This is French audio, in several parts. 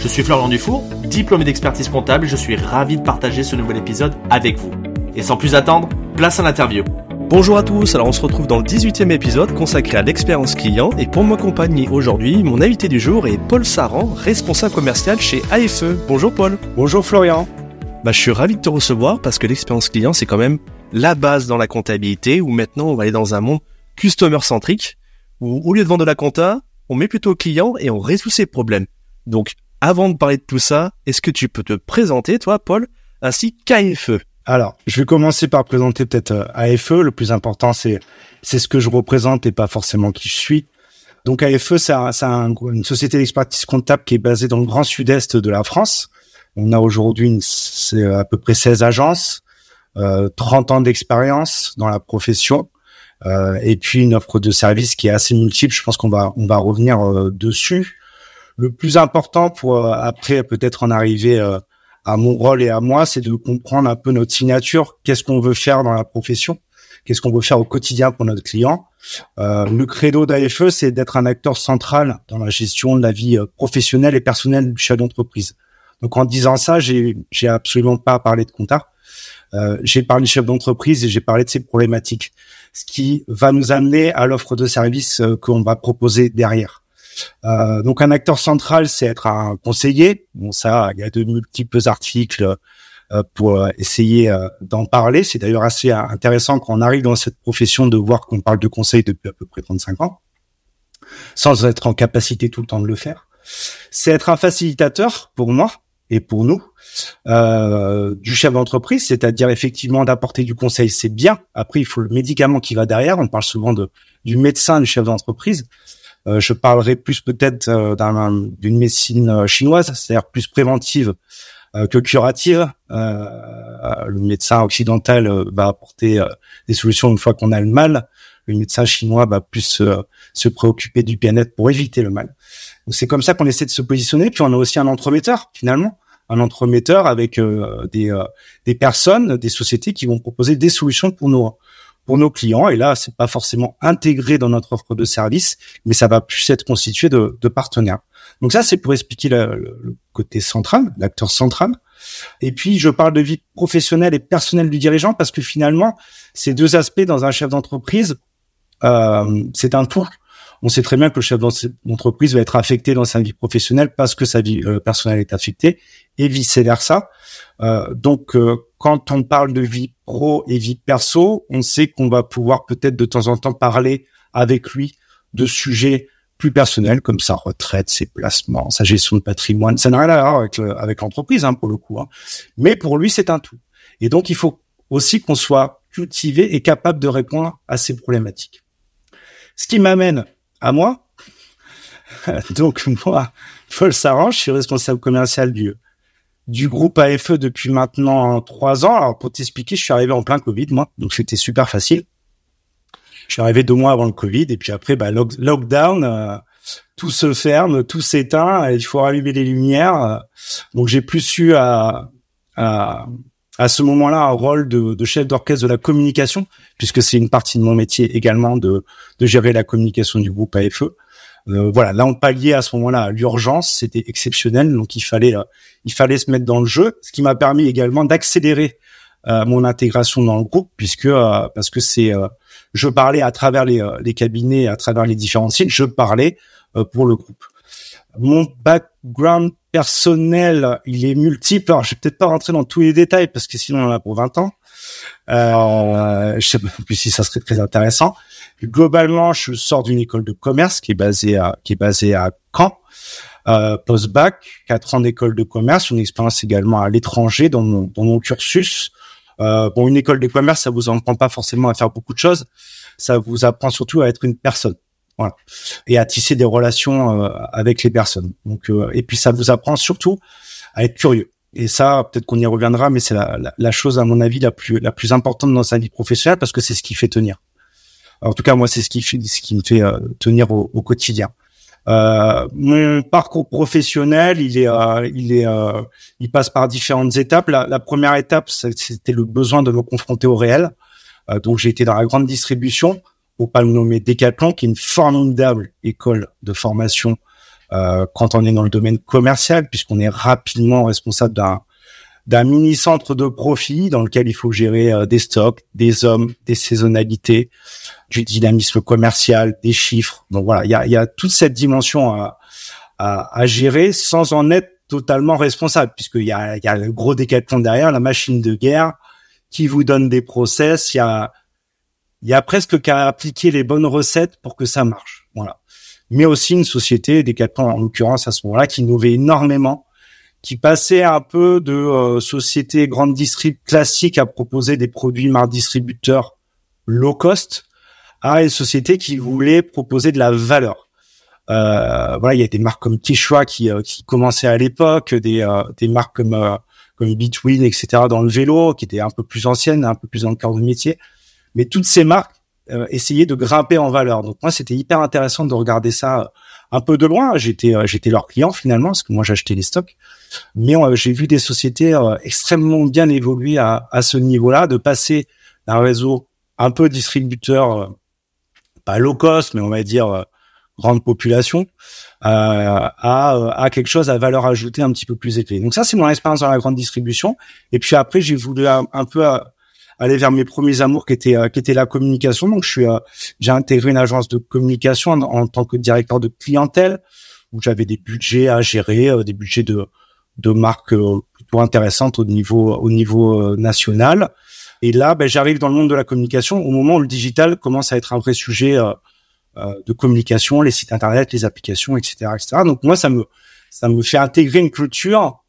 Je suis Florian Dufour, diplômé d'expertise comptable et je suis ravi de partager ce nouvel épisode avec vous. Et sans plus attendre, place à l'interview. Bonjour à tous, alors on se retrouve dans le 18e épisode consacré à l'expérience client et pour m'accompagner aujourd'hui, mon invité du jour est Paul Saran, responsable commercial chez AFE. Bonjour Paul. Bonjour Florian. Bah, je suis ravi de te recevoir parce que l'expérience client c'est quand même la base dans la comptabilité où maintenant on va aller dans un monde customer centrique où au lieu de vendre de la compta, on met plutôt au client et on résout ses problèmes. Donc avant de parler de tout ça, est-ce que tu peux te présenter, toi, Paul, ainsi qu'AFE Alors, je vais commencer par présenter peut-être euh, AFE. Le plus important, c'est c'est ce que je représente et pas forcément qui je suis. Donc AFE, c'est une société d'expertise comptable qui est basée dans le grand sud-est de la France. On a aujourd'hui à peu près 16 agences, euh, 30 ans d'expérience dans la profession. Euh, et puis une offre de service qui est assez multiple. Je pense qu'on va on va revenir euh, dessus le plus important pour euh, après peut-être en arriver euh, à mon rôle et à moi, c'est de comprendre un peu notre signature, qu'est-ce qu'on veut faire dans la profession, qu'est-ce qu'on veut faire au quotidien pour notre client? Euh, le credo d'AFE, c'est d'être un acteur central dans la gestion de la vie euh, professionnelle et personnelle du chef d'entreprise. Donc en disant ça, j'ai j'ai absolument pas parlé de compta. Euh, j'ai parlé de chef d'entreprise et j'ai parlé de ses problématiques, ce qui va nous amener à l'offre de services qu'on va proposer derrière. Euh, donc un acteur central, c'est être un conseiller. Bon, ça, il y a de multiples articles euh, pour essayer euh, d'en parler. C'est d'ailleurs assez intéressant quand on arrive dans cette profession de voir qu'on parle de conseil depuis à peu près 35 ans, sans être en capacité tout le temps de le faire. C'est être un facilitateur pour moi et pour nous du chef d'entreprise, c'est-à-dire effectivement d'apporter du conseil, c'est bien. Après, il faut le médicament qui va derrière. On parle souvent du médecin du chef d'entreprise. Euh, je parlerai plus peut-être euh, d'une médecine euh, chinoise, c'est-à-dire plus préventive que curative. le médecin occidental va apporter des solutions une fois qu'on a le mal. Le médecin chinois va plus se préoccuper du bien-être pour éviter le mal. C'est comme ça qu'on essaie de se positionner. Puis on a aussi un entremetteur finalement un entremetteur avec des, des personnes, des sociétés qui vont proposer des solutions pour nos pour nos clients. Et là, c'est pas forcément intégré dans notre offre de service, mais ça va plus être constitué de, de partenaires. Donc ça, c'est pour expliquer le, côté central, l'acteur central. Et puis, je parle de vie professionnelle et personnelle du dirigeant parce que finalement, ces deux aspects dans un chef d'entreprise, euh, c'est un tout. On sait très bien que le chef d'entreprise va être affecté dans sa vie professionnelle parce que sa vie euh, personnelle est affectée et vice versa. Euh, donc, euh, quand on parle de vie pro et vie perso, on sait qu'on va pouvoir peut-être de temps en temps parler avec lui de sujets plus personnels comme sa retraite, ses placements, sa gestion de patrimoine. Ça n'a rien à voir avec, l'entreprise hein, pour le coup, hein. mais pour lui c'est un tout. Et donc il faut aussi qu'on soit cultivé et capable de répondre à ces problématiques. Ce qui m'amène à moi. donc moi, Paul Sarange, je suis responsable commercial du du groupe AFE depuis maintenant trois ans. Alors pour t'expliquer, je suis arrivé en plein Covid, moi, donc c'était super facile. Je suis arrivé deux mois avant le Covid et puis après, bah, lockdown, euh, tout se ferme, tout s'éteint, il faut rallumer les lumières. donc j'ai plus eu à, à, à ce moment-là un rôle de, de chef d'orchestre de la communication, puisque c'est une partie de mon métier également de, de gérer la communication du groupe AFE. Euh, voilà, là on palliait à ce moment-là l'urgence, c'était exceptionnel, donc il fallait euh, il fallait se mettre dans le jeu, ce qui m'a permis également d'accélérer euh, mon intégration dans le groupe, puisque parce que c'est je parlais à travers les, les cabinets, à travers les différents sites, je parlais pour le groupe. Mon background personnel, il est multiple. Alors, je vais peut-être pas rentrer dans tous les détails parce que sinon on en a pour 20 ans. Euh, je sais pas plus si ça serait très intéressant. Globalement, je sors d'une école de commerce qui est basée à qui est basée à Caen. Euh, post-bac, quatre ans d'école de commerce, une expérience également à l'étranger dans mon, dans mon cursus. Euh, bon, une école de commerce, ça vous en prend pas forcément à faire beaucoup de choses. Ça vous apprend surtout à être une personne voilà, et à tisser des relations avec les personnes. Donc, et puis ça vous apprend surtout à être curieux. Et ça, peut-être qu'on y reviendra, mais c'est la, la, chose à mon avis la plus la plus importante dans sa vie professionnelle parce que c'est ce qui fait tenir. en tout cas, moi, c'est ce qui ce qui me fait tenir au, au quotidien. Euh, mon parcours professionnel, il est, euh, il est, euh, il passe par différentes étapes. La, la première étape, c'était le besoin de me confronter au réel. Euh, donc, j'ai été dans la grande distribution, pour pas le nommer Decathlon, qui est une formidable école de formation euh, quand on est dans le domaine commercial, puisqu'on est rapidement responsable d'un mini centre de profit dans lequel il faut gérer euh, des stocks, des hommes, des saisonnalités, du dynamisme commercial, des chiffres. Donc voilà, il y a, toute cette dimension à, à, gérer sans en être totalement responsable, puisqu'il y a, y a le gros décathlon derrière, la machine de guerre qui vous donne des process. Il y y a presque qu'à appliquer les bonnes recettes pour que ça marche. Mais aussi une société, Decathlon en l'occurrence à ce moment-là, qui innovait énormément qui passait un peu de euh, société grande distrib classique à proposer des produits mar distributeurs low cost à une société qui voulait proposer de la valeur. Euh, voilà, il y a des marques comme Quechua qui, euh, qui commençaient à l'époque, des, euh, des marques comme comme Between, etc. dans le vélo, qui étaient un peu plus anciennes, un peu plus dans le du métier. Mais toutes ces marques essayaient de grimper en valeur. Donc moi, c'était hyper intéressant de regarder ça un peu de loin. J'étais j'étais leur client finalement parce que moi j'achetais les stocks. Mais euh, j'ai vu des sociétés euh, extrêmement bien évoluer à, à ce niveau-là, de passer d'un réseau un peu distributeur, euh, pas low cost, mais on va dire grande population, à, à quelque chose à valeur ajoutée un petit peu plus élevée. Donc ça, c'est mon expérience dans la grande distribution. Et puis après, j'ai voulu un, peu aller vers mes premiers amours qui étaient qui était la communication. Donc je suis j'ai intégré une agence de communication en, tant que directeur de clientèle où j'avais des budgets à gérer, des budgets de de marques euh, plutôt intéressantes au niveau au niveau euh, national. Et là, ben, j'arrive dans le monde de la communication au moment où le digital commence à être un vrai sujet euh, de communication, les sites internet, les applications, etc., etc. Donc moi, ça me ça me fait intégrer une culture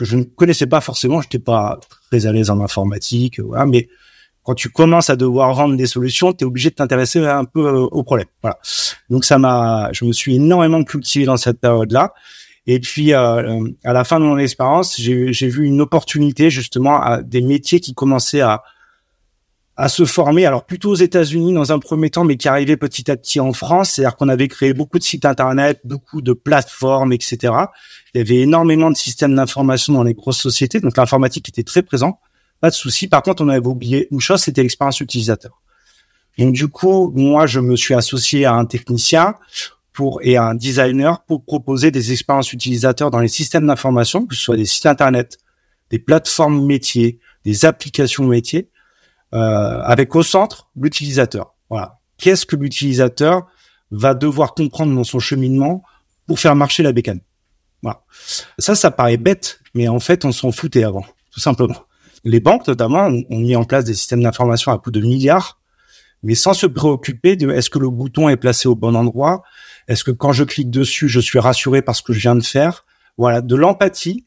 que je ne connaissais pas forcément. J'étais pas très à l'aise en informatique, voilà, mais quand tu commences à devoir rendre des solutions, tu es obligé de t'intéresser un peu au problème. Voilà. Donc ça m'a, je me suis énormément cultivé dans cette période-là. Et puis, euh, à la fin de mon expérience, j'ai vu une opportunité justement à des métiers qui commençaient à à se former, alors plutôt aux États-Unis dans un premier temps, mais qui arrivaient petit à petit en France. C'est-à-dire qu'on avait créé beaucoup de sites internet, beaucoup de plateformes, etc. Il y avait énormément de systèmes d'information dans les grosses sociétés, donc l'informatique était très présent, pas de souci. Par contre, on avait oublié une chose, c'était l'expérience utilisateur. Donc du coup, moi, je me suis associé à un technicien pour et un designer pour proposer des expériences utilisateurs dans les systèmes d'information, que ce soit des sites internet, des plateformes métiers, des applications métiers, avec au centre l'utilisateur. Voilà. Qu'est-ce que l'utilisateur va devoir comprendre dans son cheminement pour faire marcher la bécane? Voilà. Ça, ça paraît bête, mais en fait, on s'en foutait avant, tout simplement. Les banques, notamment, ont mis en place des systèmes d'information à coût de milliards, mais sans se préoccuper de est-ce que le bouton est placé au bon endroit, est-ce que quand je clique dessus, je suis rassuré par ce que je viens de faire? Voilà, de l'empathie.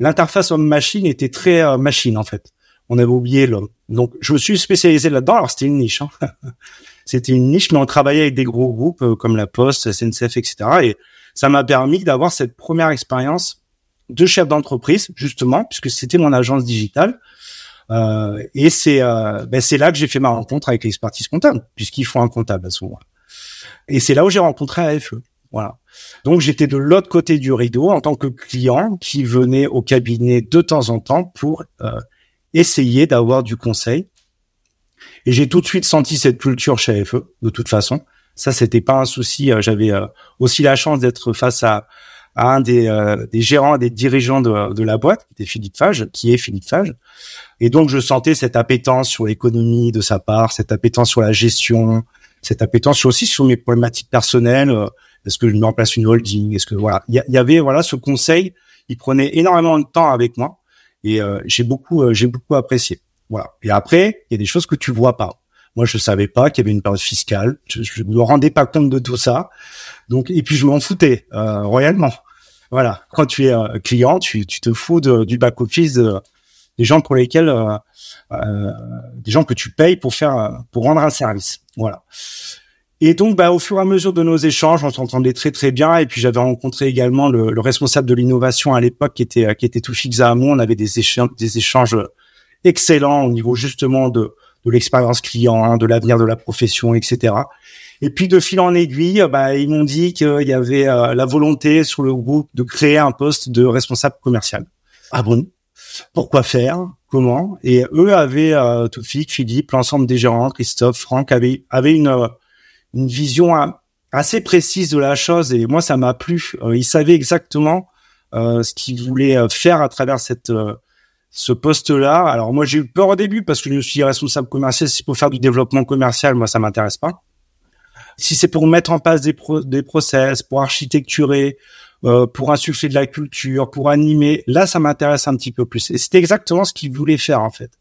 L'interface homme-machine était très euh, machine en fait. On avait oublié l'homme. Donc je me suis spécialisé là-dedans. Alors c'était une niche. Hein. c'était une niche, mais on travaillait avec des gros groupes euh, comme la Poste, SNCF, etc. Et ça m'a permis d'avoir cette première expérience de chef d'entreprise, justement, puisque c'était mon agence digitale. Euh, et c'est euh, ben là que j'ai fait ma rencontre avec l'expertise comptable, puisqu'il faut un comptable à ce moment. Et c'est là où j'ai rencontré AFE. Voilà. Donc j'étais de l'autre côté du rideau en tant que client qui venait au cabinet de temps en temps pour euh, essayer d'avoir du conseil. Et j'ai tout de suite senti cette culture chez AFE, de toute façon. Ça, c'était pas un souci. Euh, j'avais euh, aussi la chance d'être face à, un des, des gérants, des dirigeants de, la boîte, qui était Philippe Fage, qui est Philippe Fage. Et donc, je sentais cette appétence sur l'économie de sa part, cette appétence sur la gestion, cette appétence aussi sur mes problématiques personnelles. Euh, est-ce que je mets en place une holding Est-ce que voilà, il y, avait voilà ce conseil. Il prenait énormément de temps avec moi et euh, j'ai beaucoup euh, j'ai beaucoup apprécié. Voilà. Et après, il y a des choses que tu vois pas. Moi, je savais pas qu'il y avait une période fiscale. Je, ne me rendais pas compte de tout ça. Donc, et puis je m'en foutais royalement. Voilà. Quand tu es client, tu, tu te fous du back office des gens pour lesquels euh, des gens que tu payes pour faire pour rendre un service. Voilà. Et donc, bah, au fur et à mesure de nos échanges, on s'entendait très très bien. Et puis j'avais rencontré également le, le responsable de l'innovation à l'époque, qui était qui était Toufik Zahamou. On avait des échanges, des échanges excellents au niveau justement de de l'expérience client, hein, de l'avenir de la profession, etc. Et puis de fil en aiguille, bah, ils m'ont dit qu'il y avait euh, la volonté sur le groupe de créer un poste de responsable commercial. Ah bon? Pourquoi faire? Comment? Et eux avaient, euh, Toufik, Philippe, l'ensemble des gérants, Christophe, Franck, avaient, avaient une, euh, une vision assez précise de la chose et moi ça m'a plu. Euh, ils savaient exactement ce qu'ils voulaient faire à travers cette ce poste-là. Alors moi j'ai eu peur au début parce que je suis responsable commercial. Si c'est pour faire du développement commercial, moi ça m'intéresse pas. Si c'est pour mettre en place des, des process, pour architecturer, euh, pour insuffler de la culture, pour animer, là ça m'intéresse un petit peu plus. Et c'était exactement ce qu'ils voulaient faire en fait.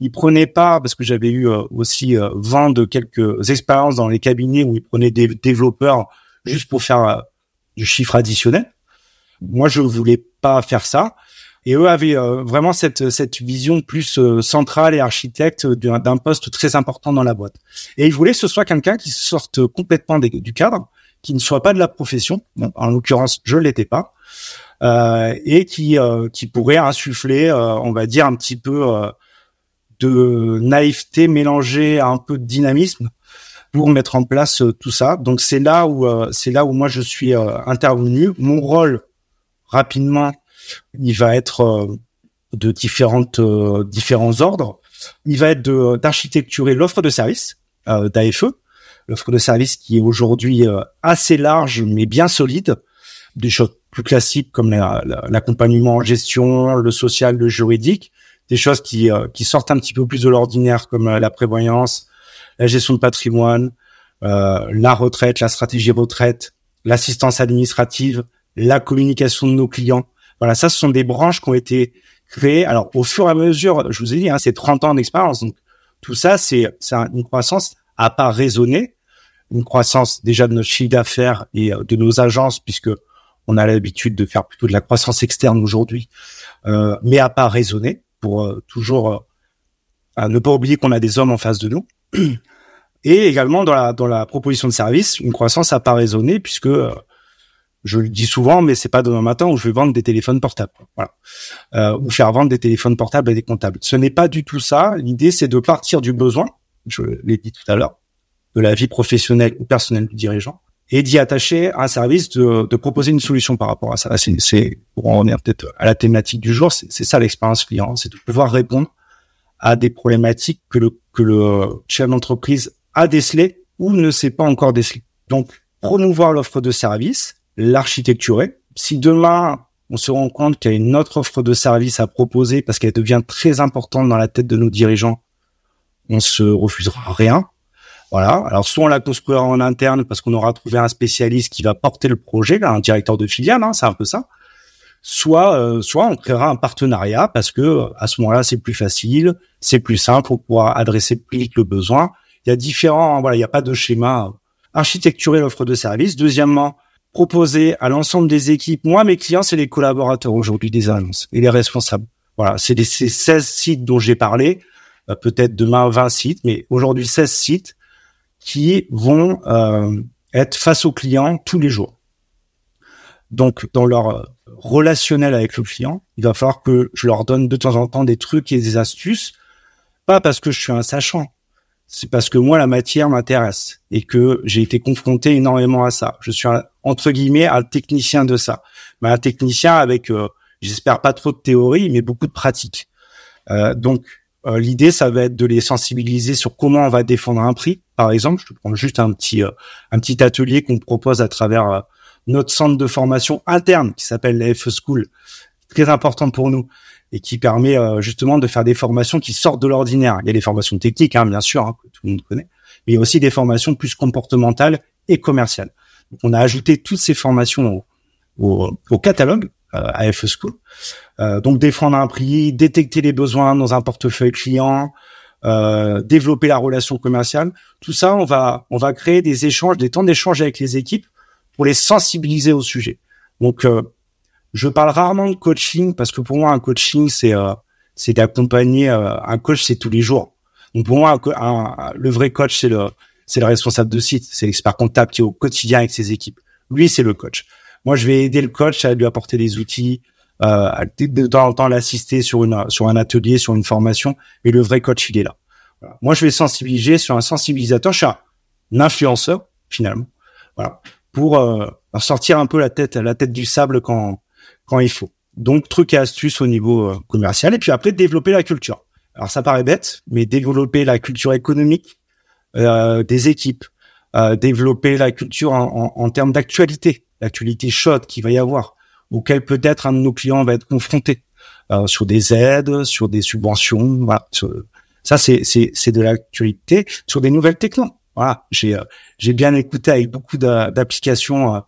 Ils prenaient pas parce que j'avais eu euh, aussi euh, vent de quelques expériences dans les cabinets où ils prenaient des développeurs juste pour faire euh, du chiffre additionnel. Moi je voulais pas faire ça. Et eux avaient euh, vraiment cette, cette vision plus euh, centrale et architecte d'un poste très important dans la boîte. Et ils voulaient que ce soit quelqu'un qui sorte complètement du cadre, qui ne soit pas de la profession. en l'occurrence, je l'étais pas. Euh, et qui euh, qui pourrait insuffler, on va dire un petit peu de naïveté mélangée à un peu de dynamisme pour mettre en place tout ça. Donc c'est là où c'est là où moi je suis intervenu. Mon rôle rapidement il va être euh, de différentes euh, différents ordres. Il va être d'architecturer l'offre de service euh, d'AFE, l'offre de service qui est aujourd'hui assez large mais bien solide, des choses plus classiques comme l'accompagnement en gestion, le social, le juridique, des choses qui qui sortent un petit peu plus de l'ordinaire comme la prévoyance, la gestion de patrimoine, la retraite, la stratégie retraite, l'assistance administrative, la communication de nos clients. Voilà, ça, ce sont des branches qui ont été créées. Alors, au fur et à mesure, je vous ai dit, hein, c'est 30 ans d'expérience. Donc, tout ça, c'est une croissance à pas raisonnée, une croissance déjà de notre chiffre d'affaires et euh, de nos agences, puisque on a l'habitude de faire plutôt de la croissance externe aujourd'hui, euh, mais à pas raisonner pour euh, toujours euh, ne pas oublier qu'on a des hommes en face de nous. Et également dans la dans la proposition de service, une croissance à pas raisonnée, puisque je le dis souvent, mais c'est pas demain matin où je vais vendre des téléphones portables, voilà, euh, ou faire vendre des téléphones portables à des comptables. Ce n'est pas du tout ça. L'idée, c'est de partir du besoin, je l'ai dit tout à l'heure, de la vie professionnelle ou personnelle du dirigeant, et d'y attacher un service de, de, proposer une solution par rapport à ça. C'est, pour en revenir peut-être à la thématique du jour, c'est ça l'expérience client, c'est de pouvoir répondre à des problématiques que le que le chef d'entreprise a décelées ou ne sait pas encore déceler. Donc, promouvoir l'offre de service, l'architecturer. Si demain, on se rend compte qu'il y a une autre offre de service à proposer parce qu'elle devient très importante dans la tête de nos dirigeants, on se refusera rien. Voilà. Alors soit on la construira en interne parce qu'on aura trouvé un spécialiste qui va porter le projet, là, un directeur de filiale, hein, c'est un peu ça. Soit, euh, soit on créera un partenariat parce que à ce moment-là c'est plus facile, c'est plus simple pour pouvoir adresser plus vite le besoin. Il y a différents, voilà, il n'y a pas de schéma. Architecturer l'offre de service. Deuxièmement, proposer à l'ensemble des équipes. Moi, mes clients, c'est les collaborateurs aujourd'hui des annonces et les responsables. Voilà, c'est ces 16 sites dont j'ai parlé, euh, peut-être demain 20 sites, mais aujourd'hui 16 sites qui vont euh, être face aux clients tous les jours. Donc, dans leur euh, relationnel avec le client, il va falloir que je leur donne de temps en temps des trucs et des astuces, pas parce que je suis un sachant, c'est parce que moi la matière m'intéresse et que j'ai été confronté énormément à ça. Je suis entre guillemets un technicien de ça, mais un technicien avec, euh, j'espère pas trop de théorie, mais beaucoup de pratique. Euh, donc euh, l'idée, ça va être de les sensibiliser sur comment on va défendre un prix. Par exemple, je te prends juste un petit un petit atelier qu'on propose à travers notre centre de formation interne qui s'appelle la FE School, très important pour nous et qui permet euh, justement de faire des formations qui sortent de l'ordinaire. Il y a des formations techniques, hein, bien sûr, hein, que tout le monde connaît, mais il y a aussi des formations plus comportementales et commerciales. On a ajouté toutes ces formations au, catalogue euh, à FE School. Euh, donc défendre un prix, détecter les besoins dans un portefeuille client, euh, développer la relation commerciale. Tout ça, on va on va créer des échanges, des temps d'échange avec les équipes pour les sensibiliser au sujet. Donc euh, je parle rarement de coaching parce que pour moi un coaching c'est euh, c'est d'accompagner euh, un coach c'est tous les jours. Donc pour moi le vrai coach c'est le c'est le responsable de site, c'est l'expert comptable qui est au quotidien avec ses équipes. Lui, c'est le coach. Moi, je vais aider le coach à lui apporter des outils, euh, de temps en temps l'assister sur une sur un atelier, sur une formation. Mais le vrai coach, il est là. Moi, je vais sensibiliser sur un sensibilisateur. Je suis un influenceur finalement. Voilà, pour euh, sortir un peu la tête la tête du sable quand quand il faut. Donc, trucs et astuces au niveau euh, commercial. Et puis après, développer la culture. Alors, ça paraît bête, mais développer la culture économique euh, des équipes, euh, développer la culture en, en, en termes d'actualité, l'actualité chaude qu'il va y avoir, auquel peut-être un de nos clients va être confronté euh, sur des aides, sur des subventions. Voilà. Ça, c'est c'est de l'actualité sur des nouvelles technos. Voilà. J'ai euh, j'ai bien écouté avec beaucoup d'applications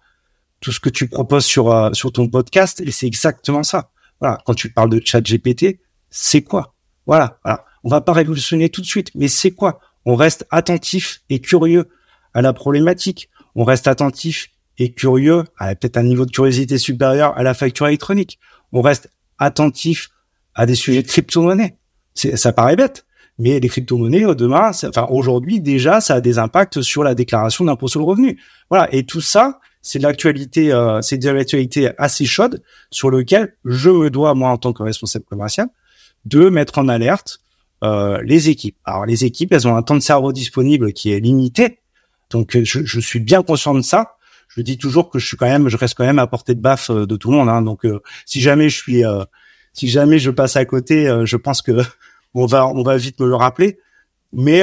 tout ce que tu proposes sur euh, sur ton podcast et c'est exactement ça. Voilà, quand tu parles de chat GPT, c'est quoi? Voilà, voilà. On va pas révolutionner tout de suite, mais c'est quoi? On reste attentif et curieux à la problématique. On reste attentif et curieux à peut-être un niveau de curiosité supérieur à la facture électronique. On reste attentif à des sujets de crypto-monnaie. Ça paraît bête, mais les crypto-monnaies demain, enfin aujourd'hui déjà, ça a des impacts sur la déclaration d'impôt sur le revenu. Voilà, et tout ça, c'est de l'actualité, euh, c'est de l'actualité assez chaude sur lequel je me dois moi en tant que responsable commercial de mettre en alerte euh, les équipes. Alors les équipes, elles ont un temps de cerveau disponible qui est limité, donc je, je suis bien conscient de ça. Je dis toujours que je suis quand même, je reste quand même à portée de baffe euh, de tout le monde. Hein, donc si jamais je suis, si jamais je passe à côté, je pense que on va, on va vite me le rappeler. Mais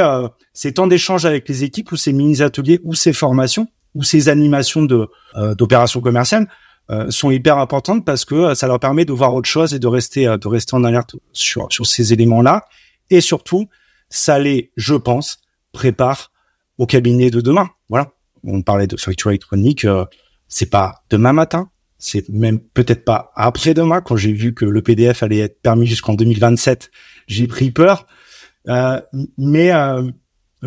ces temps d'échange avec les équipes ou ces mini ateliers ou ces formations, ou ces animations de euh, d'opérations commerciales euh, sont hyper importantes parce que euh, ça leur permet de voir autre chose et de rester de rester en alerte sur sur ces éléments-là et surtout ça les je pense prépare au cabinet de demain. Voilà. On parlait de facture électronique, c'est pas demain matin, c'est même peut-être pas après-demain. Quand j'ai vu que le PDF allait être permis jusqu'en 2027, j'ai pris peur. Euh, mais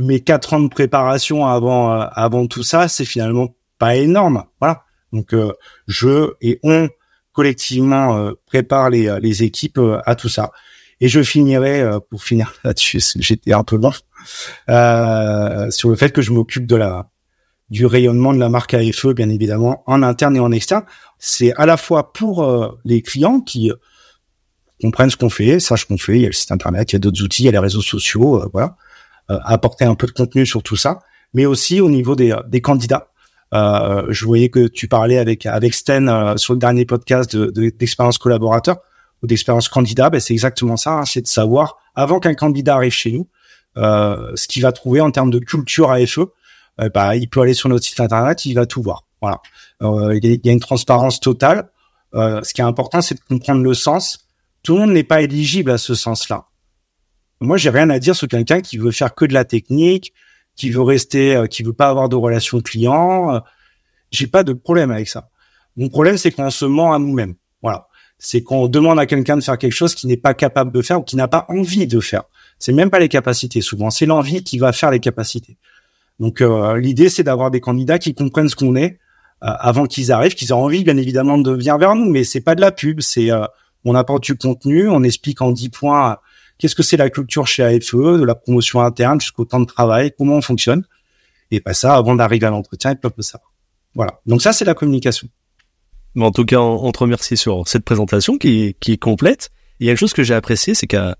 mes quatre ans de préparation avant euh, avant tout ça, c'est finalement pas énorme. Voilà. Donc euh, je et on collectivement euh, prépare les les équipes à tout ça. Et je finirai pour finir là-dessus. J'étais un peu long sur le fait que je m'occupe de la du rayonnement de la marque AFE, bien évidemment, en interne et en externe. C'est à la fois pour les clients qui comprennent ce qu'on fait, sachent qu'on fait. Il y a le site internet, il y a d'autres outils, il y a les réseaux sociaux, voilà euh, apporter un peu de contenu sur tout ça, mais aussi au niveau des, candidats. Euh, je voyais que tu parlais avec avec Sten euh, sur le dernier podcast d'expérience de, collaborateur ou d'expérience candidat. Ben c'est exactement ça, hein, c'est de savoir avant qu'un candidat arrive chez nous, euh, ce qu'il va trouver en termes de culture AFE. Euh, bah, il peut aller sur notre site internet, il va tout voir. Voilà, il y a une transparence totale. ce qui est important, c'est de comprendre le sens. Tout le monde n'est pas éligible à ce sens-là. Moi, j'ai rien à dire sur quelqu'un qui veut faire que de la technique, qui veut rester, euh, qui veut pas avoir de relation client. Euh, j'ai pas de problème avec ça. Mon problème, c'est qu'on se ment à nous-mêmes. Voilà. C'est qu'on demande à quelqu'un de faire quelque chose qu'il n'est pas capable de faire ou qui n'a pas envie de faire. C'est même pas les capacités. Souvent, c'est l'envie qui va faire les capacités. Donc, euh, l'idée, c'est d'avoir des candidats qui comprennent ce qu'on est avant qu'ils arrivent, qu'ils aient envie, bien évidemment, de venir vers nous. Mais c'est pas de la pub. C'est on apporte du contenu, on explique en 10 points qu'est-ce que c'est la culture chez AFE, de la promotion interne jusqu'au temps de travail, comment on fonctionne. Et pas ça, avant d'arriver à l'entretien, ils peuvent ça. Voilà. Donc ça, c'est la communication. Mais en tout cas, on, te remercie sur cette présentation qui, qui est complète. Il y a une chose que j'ai apprécié, c'est que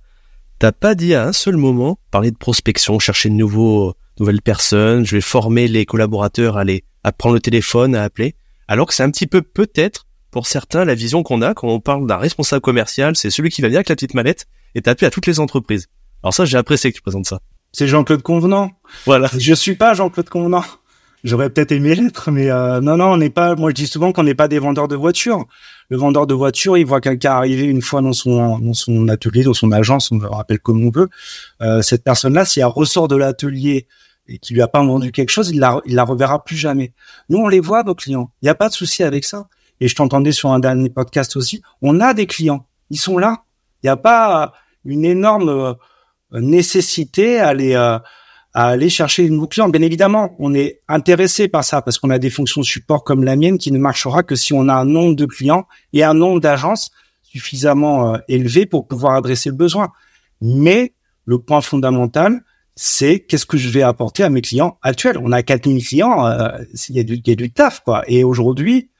t'as pas dit à un seul moment parler de prospection, chercher de nouveaux, nouvelles personnes, je vais former les collaborateurs à aller, à prendre le téléphone, à appeler. Alors que c'est un petit peu peut-être pour certains la vision qu'on a quand on parle d'un responsable commercial, c'est celui qui va venir avec la petite mallette et taper à toutes les entreprises. Alors ça, j'ai apprécié que tu présentes ça. C'est Jean-Claude Convenant. Voilà. Je suis pas Jean-Claude Convenant. J'aurais peut-être aimé l'être, mais euh, non, non, on n'est pas. Moi, je dis souvent qu'on n'est pas des vendeurs de voitures. Le vendeur de voitures, il voit quelqu'un arriver une fois dans son dans son atelier, dans son agence, on le rappelle comme on veut. Euh, cette personne-là, si elle ressort de l'atelier et qu'il lui a pas vendu quelque chose, il la il la reverra plus jamais. Nous, on les voit nos clients. Il n'y a pas de souci avec ça. Et je t'entendais sur un dernier podcast aussi. On a des clients. Ils sont là. Il n'y a pas une énorme euh, nécessité à aller euh, à aller chercher de nouveaux clients. Bien évidemment, on est intéressé par ça parce qu'on a des fonctions support comme la mienne qui ne marchera que si on a un nombre de clients et un nombre d'agences suffisamment euh, élevé pour pouvoir adresser le besoin. Mais le point fondamental, c'est qu'est-ce que je vais apporter à mes clients actuels. On a 4000 clients, euh, il y, y a du taf quoi. Et aujourd'hui,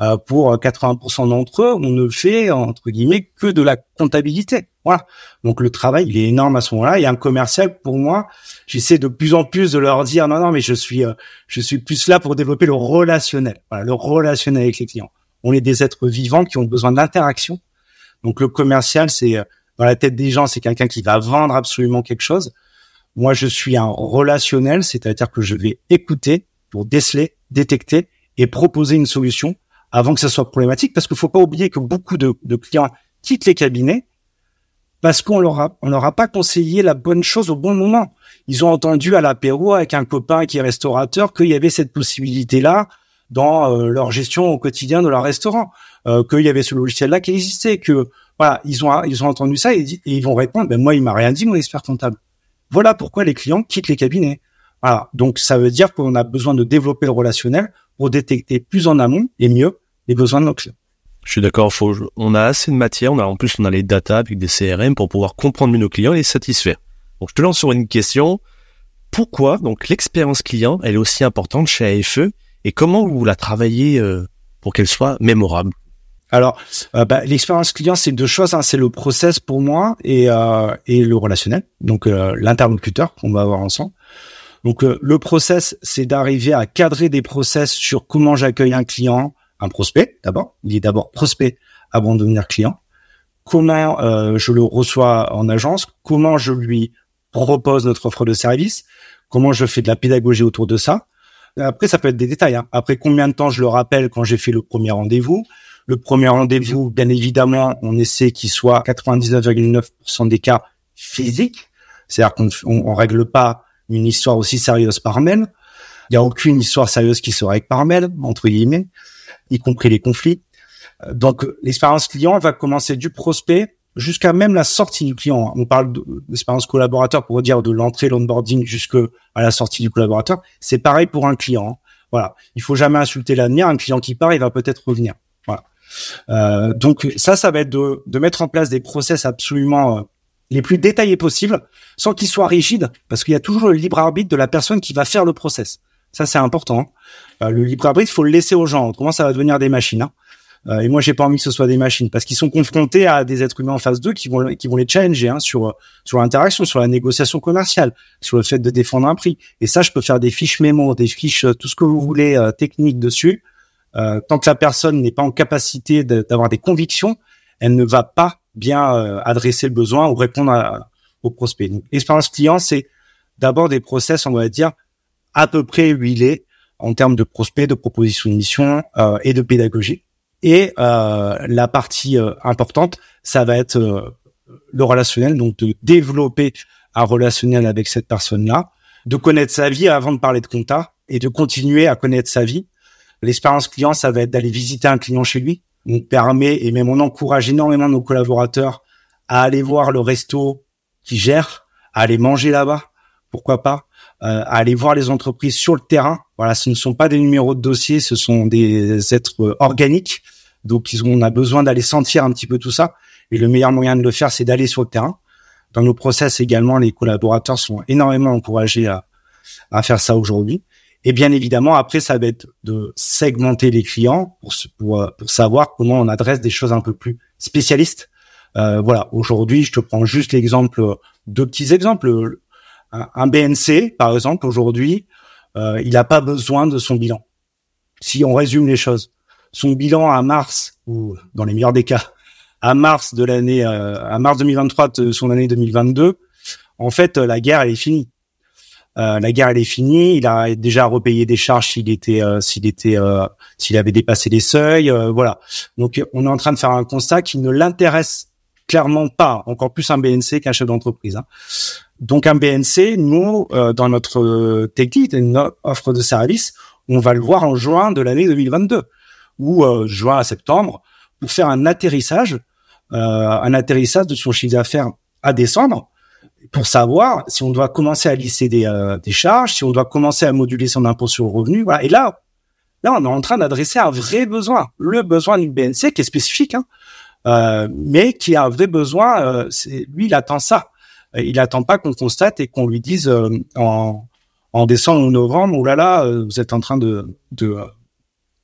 euh, pour 80% d'entre eux, on ne fait entre guillemets que de la comptabilité. Voilà. Donc le travail, il est énorme à ce moment-là. Et un commercial, pour moi, j'essaie de plus en plus de leur dire non, non, mais je suis, euh, je suis plus là pour développer le relationnel. Voilà, le relationnel avec les clients. On est des êtres vivants qui ont besoin d'interaction. Donc le commercial, c'est euh, dans la tête des gens, c'est quelqu'un qui va vendre absolument quelque chose. Moi, je suis un relationnel, c'est-à-dire que je vais écouter pour déceler, détecter et proposer une solution avant que ça soit problématique, parce qu'il faut pas oublier que beaucoup de, clients quittent les cabinets parce qu'on leur a, on leur a pas conseillé la bonne chose au bon moment. Ils ont entendu à l'apéro avec un copain qui est restaurateur qu'il y avait cette possibilité-là dans euh, leur gestion au quotidien de leur restaurant, euh, qu'il y avait ce logiciel-là qui existait, que voilà, ils ont ils ont entendu ça et, ils vont répondre, ben moi il m'a rien dit mon expert comptable. Voilà pourquoi les clients quittent les cabinets. Voilà, donc ça veut dire qu'on a besoin de développer le relationnel pour détecter plus en amont et mieux les besoins de nos clients. Je suis d'accord, on a assez de matière, on a, en plus on a les data avec des CRM pour pouvoir comprendre mieux nos clients et les satisfaire. Donc je te lance sur une question. Pourquoi donc l'expérience client elle est aussi importante chez AFE et comment vous la travaillez euh, pour qu'elle soit mémorable? Alors, euh, bah, l'expérience client, c'est deux choses. Hein. C'est le process pour moi et, euh, et le relationnel, donc l'interlocuteur qu'on va avoir ensemble. Donc euh, le process, c'est d'arriver à cadrer des process sur comment j'accueille un client, un prospect d'abord. Il est d'abord prospect avant de devenir client. Comment euh, je le reçois en agence, comment je lui propose notre offre de service, comment je fais de la pédagogie autour de ça. Après, ça peut être des détails. Hein. Après, combien de temps je le rappelle quand j'ai fait le premier rendez-vous Le premier rendez-vous, bien évidemment, on essaie qu'il soit 99,9% des cas physiques. C'est-à-dire qu'on on, règle pas une histoire aussi sérieuse par mail. Il n'y a aucune histoire sérieuse qui se règle par mail, entre guillemets, y compris les conflits. Euh, donc, l'expérience client va commencer du prospect jusqu'à même la sortie du client. On parle d'expérience collaborateur pour dire de l'entrée, l'onboarding jusqu'à la sortie du collaborateur. C'est pareil pour un client. Voilà. Il faut jamais insulter l'avenir. Un client qui part, il va peut-être revenir. Euh, donc ça, ça va être de, de, mettre en place des process absolument euh, les plus détaillés possibles, sans qu'ils soient rigides, parce qu'il y a toujours le libre arbitre de la personne qui va faire le process. Ça, c'est important. Euh, le libre arbitre, il faut le laisser aux gens. Autrement, ça va devenir des machines. Hein. Euh, et moi, j'ai pas envie que ce soit des machines, parce qu'ils sont confrontés à des êtres humains en face d'eux qui vont qui vont les challenger hein, sur sur l'interaction, sur la négociation commerciale, sur le fait de défendre un prix. Et ça, je peux faire des fiches mémo, des fiches, euh, tout ce que vous voulez techniques dessus. Tant que la personne n'est pas en capacité d'avoir des convictions, elle ne va pas bien euh, adresser le besoin ou répondre à, au prospect. Donc, expérience client, c'est d'abord des process, on va dire, à peu près huilés en termes de prospect, de proposition de mission euh, et de pédagogie. Et euh, la partie importante, ça va être le relationnel, donc de développer un relationnel avec cette personne-là, de connaître sa vie avant de parler de compta et de continuer à connaître sa vie. L'expérience client, ça va être d'aller visiter un client chez lui, on permet et même on encourage énormément nos collaborateurs à aller voir le resto qui gère, à aller manger là-bas, pourquoi pas, euh, à aller voir les entreprises sur le terrain. Voilà, ce ne sont pas des numéros de dossier, ce sont des êtres organiques. Donc, on a besoin d'aller sentir un petit peu tout ça. Et le meilleur moyen de le faire, c'est d'aller sur le terrain. Dans nos process également, les collaborateurs sont énormément encouragés à, à faire ça aujourd'hui. Et bien évidemment, après, ça va être de segmenter les clients pour, pour, euh, pour savoir comment on adresse des choses un peu plus spécialistes. Euh, voilà, aujourd'hui, je te prends juste l'exemple, deux petits exemples. Un, BNC, par exemple, aujourd'hui, euh, il n'a pas besoin de son bilan. Si on résume les choses, son bilan à mars, ou dans les meilleurs des cas, à mars de l'année, euh, à mars 2023 de son année 2022, en fait, la guerre, elle est finie. Euh, la guerre elle est finie. Il a déjà repayé des charges s'il était euh, s'il était euh, s'il avait dépassé les seuils. voilà. Donc on est en train de faire un constat qui ne l'intéresse clairement pas, encore plus un BNC qu'un chef d'entreprise. Hein. Donc un BNC, nous dans notre technique, notre offre de service, on va le voir en juin de l'année 2022 ou juin à septembre pour faire un atterrissage, un atterrissage de son chiffre d'affaires à décembre pour savoir si on doit commencer à lisser des, euh, des charges, si on doit commencer à moduler son impôt sur le revenu. Voilà. Et là, là, on est en train d'adresser un vrai besoin, le besoin d'une BNC qui est spécifique, hein, euh, mais qui a un vrai besoin. Euh, c'est, lui, il attend ça. il attend pas qu'on constate et qu'on lui dise en, en décembre ou novembre, oh là là, vous êtes en train de, de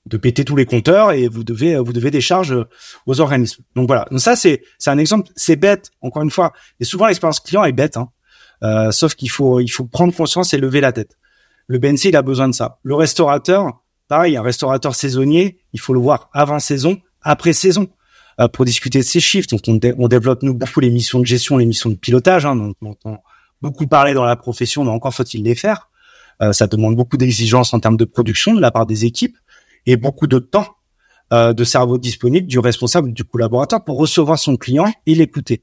de péter tous les compteurs et vous devez vous devez des charges aux organismes. Donc voilà. Donc ça c'est c'est un exemple. C'est bête encore une fois. Et souvent l'expérience client est bête. Hein. Euh, sauf qu'il faut il faut prendre conscience et lever la tête. Le BNC il a besoin de ça. Le restaurateur, pareil, un restaurateur saisonnier, il faut le voir avant saison, après saison. Euh, pour discuter de ses chiffres. Donc on, développe nous beaucoup les missions de gestion, les missions de pilotage, hein, on entend beaucoup parler dans la profession, mais encore faut-il les faire. Euh, ça demande beaucoup d'exigences en termes de production de la part des équipes et beaucoup de temps euh, de cerveau disponible du responsable du collaborateur pour recevoir son client et l'écouter.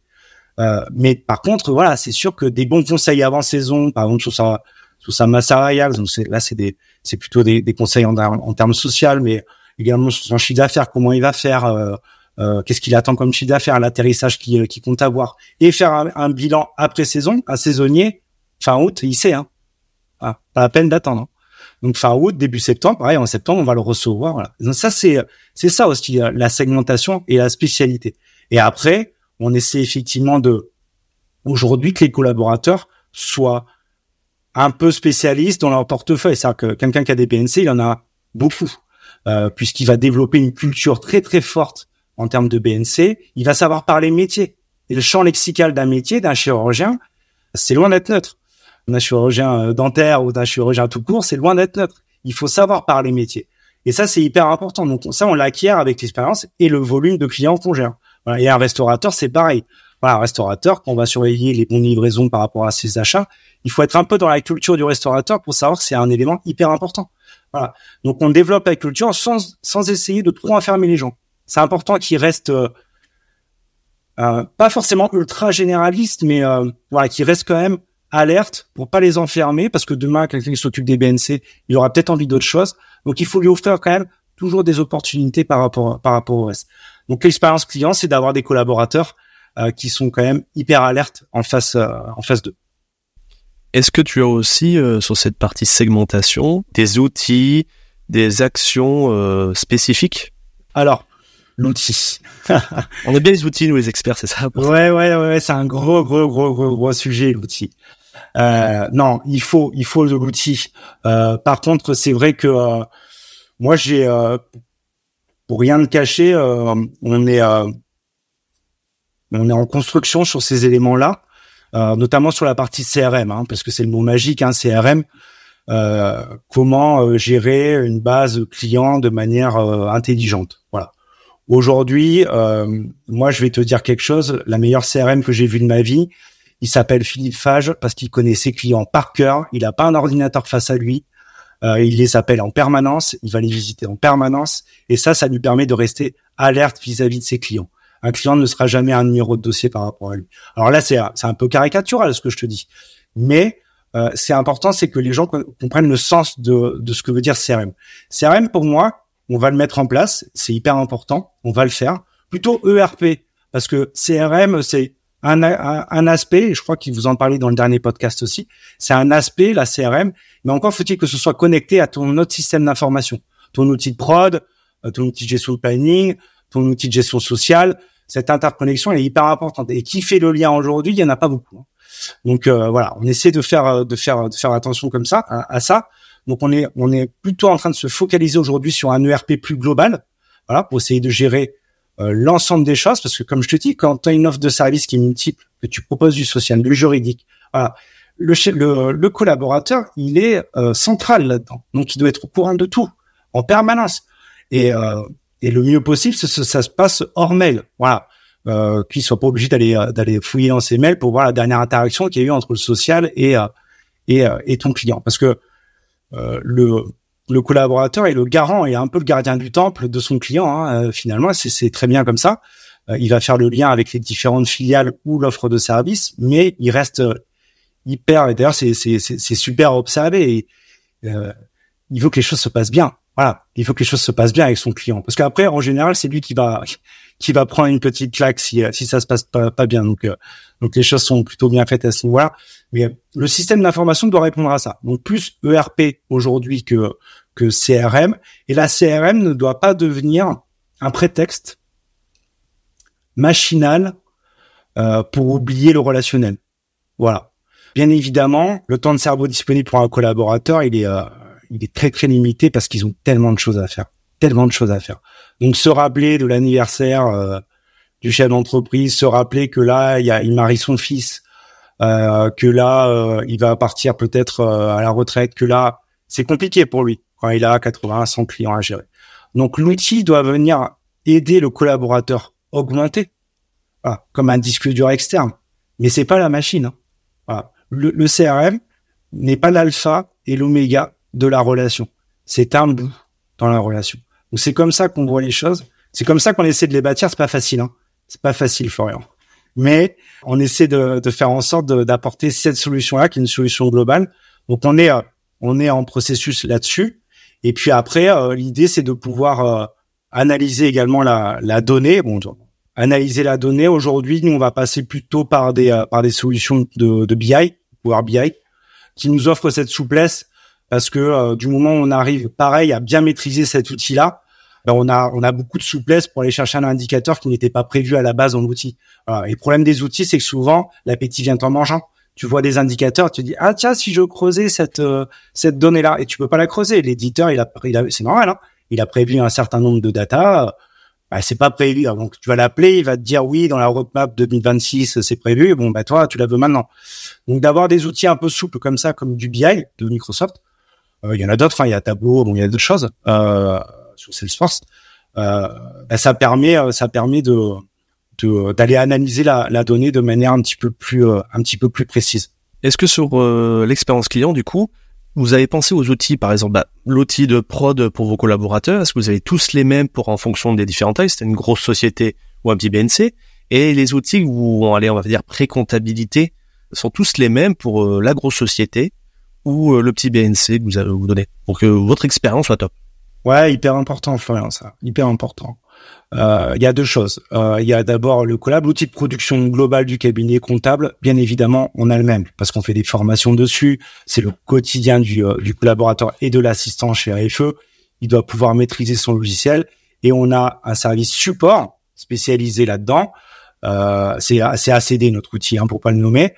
Euh, mais par contre, voilà, c'est sûr que des bons conseils avant saison, par exemple sur sa sur sa masse salariale, là c'est des c'est plutôt des, des conseils en, en termes social, mais également sur son chiffre d'affaires, comment il va faire, euh, euh, qu'est-ce qu'il attend comme chiffre d'affaires, l'atterrissage qu'il qui compte avoir, et faire un, bilan après saison, un saisonnier fin août, il sait, hein, ah, pas la peine d'attendre. Donc fin août, début septembre, pareil, en septembre, on va le recevoir. Voilà. Ça, c'est c'est ça aussi euh, la segmentation et la spécialité. Et après, on essaie effectivement de aujourd'hui que les collaborateurs soient un peu spécialistes dans leur portefeuille. C'est-à-dire que quelqu'un qui a des BNC, il en a beaucoup, euh, puisqu'il va développer une culture très très forte en termes de BNC. Il va savoir parler métier. Et le champ lexical d'un métier, d'un chirurgien, c'est loin d'être neutre d'un chirurgien euh, dentaire ou d'un chirurgien tout court, c'est loin d'être neutre. Il faut savoir parler métier. Et ça, c'est hyper important. Donc ça, on l'acquiert avec l'expérience et le volume de clients qu'on gère. Voilà. Et un restaurateur, c'est pareil. Voilà, un restaurateur, quand on va surveiller les bons livraisons par rapport à ses achats, il faut être un peu dans la culture du restaurateur pour savoir que c'est un élément hyper important. Voilà. Donc on développe la culture sans, sans essayer de trop enfermer les gens. C'est important qu'il reste euh, euh, pas forcément ultra généraliste, mais euh, voilà, qu'il reste quand même alerte pour pas les enfermer parce que demain quelqu'un qui s'occupe des BNC, il aura peut-être envie d'autre chose. Donc il faut lui offrir quand même toujours des opportunités par rapport par rapport au reste. Donc l'expérience client, c'est d'avoir des collaborateurs euh, qui sont quand même hyper alertes en face euh, en face d'eux. Est-ce que tu as aussi euh, sur cette partie segmentation des outils, des actions spécifiques? Alors l'outil. On a bien les outils, nous les experts, c'est ça? Ouais, ouais, ouais, c'est un gros, gros, gros, gros, gros sujet l'outil. Euh, non, il faut, il faut l'outil. Euh, par contre, c'est vrai que euh, moi, j'ai, euh, pour rien de cacher, euh, on est, on est en construction sur ces éléments-là, notamment sur la partie CRM, hein, parce que c'est le mot magique, hein, CRM. comment gérer une base client de manière intelligente. Voilà. Aujourd'hui, moi, je vais te dire quelque chose. La meilleure CRM que j'ai vue de ma vie, il s'appelle Philippe Fage parce qu'il connaît ses clients par cœur. Il n'a pas un ordinateur face à lui. Euh, il les appelle en permanence. Il va les visiter en permanence. Et ça, ça lui permet de rester alerte vis-à-vis de ses clients. Un client ne sera jamais un numéro de dossier par rapport à lui. Alors là, c'est un peu caricatural ce que je te dis. Mais euh, c'est important, c'est que les gens comprennent le sens de, de ce que veut dire CRM. CRM, pour moi, on va le mettre en place. C'est hyper important. On va le faire. Plutôt ERP. Parce que CRM, c'est un, un, aspect, et je crois qu'il vous en parlait dans le dernier podcast aussi, c'est un aspect, la CRM, mais encore faut-il que ce soit connecté à ton autre système d'information, ton outil de prod, euh, ton outil de gestion de planning, ton outil de gestion sociale. Cette interconnexion elle est hyper importante. Et qui fait le lien aujourd'hui Il y en a pas beaucoup. Hein. Donc euh, voilà, on essaie de faire euh, de faire de faire attention comme ça à, à, ça. Donc on est on est plutôt en train de se focaliser aujourd'hui sur un ERP plus global, voilà, pour essayer de gérer l'ensemble des choses, parce que comme je te dis, quand tu as une offre de service qui est multiple, que tu proposes du social, du juridique, voilà, le, le, le collaborateur, il est euh, central là-dedans. Donc, il doit être au courant de tout, en permanence. Et, euh, et le mieux possible, ça, ça se passe hors mail. Voilà. Euh, qu'il soit pas obligé d'aller d'aller fouiller dans ses mails pour voir la dernière interaction qu'il y a eu entre le social et et, et ton client parce que le le collaborateur est le garant et un peu le gardien du temple de son client. Hein, euh, finalement, c'est très bien comme ça. Euh, il va faire le lien avec les différentes filiales ou l'offre de service, mais il reste euh, hyper. Et d'ailleurs, c'est super observé. Et, il veut que les choses se passent bien. Voilà, il faut que les choses se passent bien avec son client, parce qu'après, en général, c'est lui qui va qui va prendre une petite claque si si ça se passe pas, pas bien. Donc donc les choses sont plutôt bien faites à ce niveau-là. Mais le système d'information doit répondre à ça. Donc plus ERP aujourd'hui que que CRM. Et la CRM ne doit pas devenir un prétexte machinal euh, pour oublier le relationnel. Voilà. Bien évidemment, le temps de cerveau disponible pour un collaborateur, il est, euh, il est très très limité parce qu'ils ont tellement de choses à faire, tellement de choses à faire. Donc se rappeler de l'anniversaire euh, du chef d'entreprise, se rappeler que là, il, a, marie son fils, euh, que là, il va partir peut-être à la retraite, que là, c'est compliqué pour lui quand il a 80, 100 clients à gérer. Donc l'outil doit venir aider le collaborateur augmenter, comme un disque dur externe. Mais c'est pas la machine. Hein. Le, CRM n'est pas l'alpha et l'oméga de la relation. C'est un bout dans la relation. Donc c'est comme ça qu'on voit les choses. C'est comme ça qu'on essaie de les bâtir. C'est pas facile. Hein. C'est pas facile, Florian. Mais on essaie de, de faire en sorte d'apporter cette solution-là, qui est une solution globale. Donc on est euh, on est en processus là-dessus. Et puis après, euh, l'idée c'est de pouvoir euh, analyser également la, la donnée. Bon, analyser la donnée. Aujourd'hui, nous, on va passer plutôt par des par des solutions de, de BI, Power BI, qui nous offrent cette souplesse parce que du moment où on arrive, pareil, à bien maîtriser cet outil-là, ben on a on a beaucoup de souplesse pour aller chercher un indicateur qui n'était pas prévu à la base dans l'outil. Et le problème des outils, c'est que souvent l'appétit vient en mangeant. Tu vois des indicateurs, tu dis ah tiens si je creusais cette euh, cette donnée-là et tu peux pas la creuser. L'éditeur il a, il a c'est normal, hein, il a prévu un certain nombre de data bah, c'est pas prévu. Donc tu vas l'appeler, il va te dire oui, dans la roadmap 2026, c'est prévu. Bon, bah toi, tu la veux maintenant. Donc d'avoir des outils un peu souples comme ça, comme du BI de Microsoft. Euh, il y en a d'autres. Enfin, il y a Tableau, bon, il y a d'autres choses euh, sur Salesforce. Euh, bah, ça permet, euh, ça permet d'aller analyser la, donnée de manière un petit peu plus, euh, précise. Est-ce que sur l'expérience client, du coup, vous avez pensé aux outils, par exemple, bah, l'outil de prod pour vos collaborateurs? Est-ce que vous avez tous les mêmes pour en fonction des différentes tailles? C'est une grosse société ou un petit BNC. Et les outils où, allez, on va dire pré-comptabilité, sont tous les mêmes pour euh, la grosse société ou euh, le petit BNC que vous avez vous donnez pour que votre expérience soit top? Ouais, hyper important, Florian, ça, hyper important. Euh, il y a deux choses. Euh, il y a d'abord le collab, l'outil de production global du cabinet comptable. Bien évidemment, on a le même parce qu'on fait des formations dessus. C'est le quotidien du, euh, du collaborateur et de l'assistant chez RFE. Il doit pouvoir maîtriser son logiciel et on a un service support spécialisé là-dedans. C'est ACD notre outil, hein, pour pas le nommer,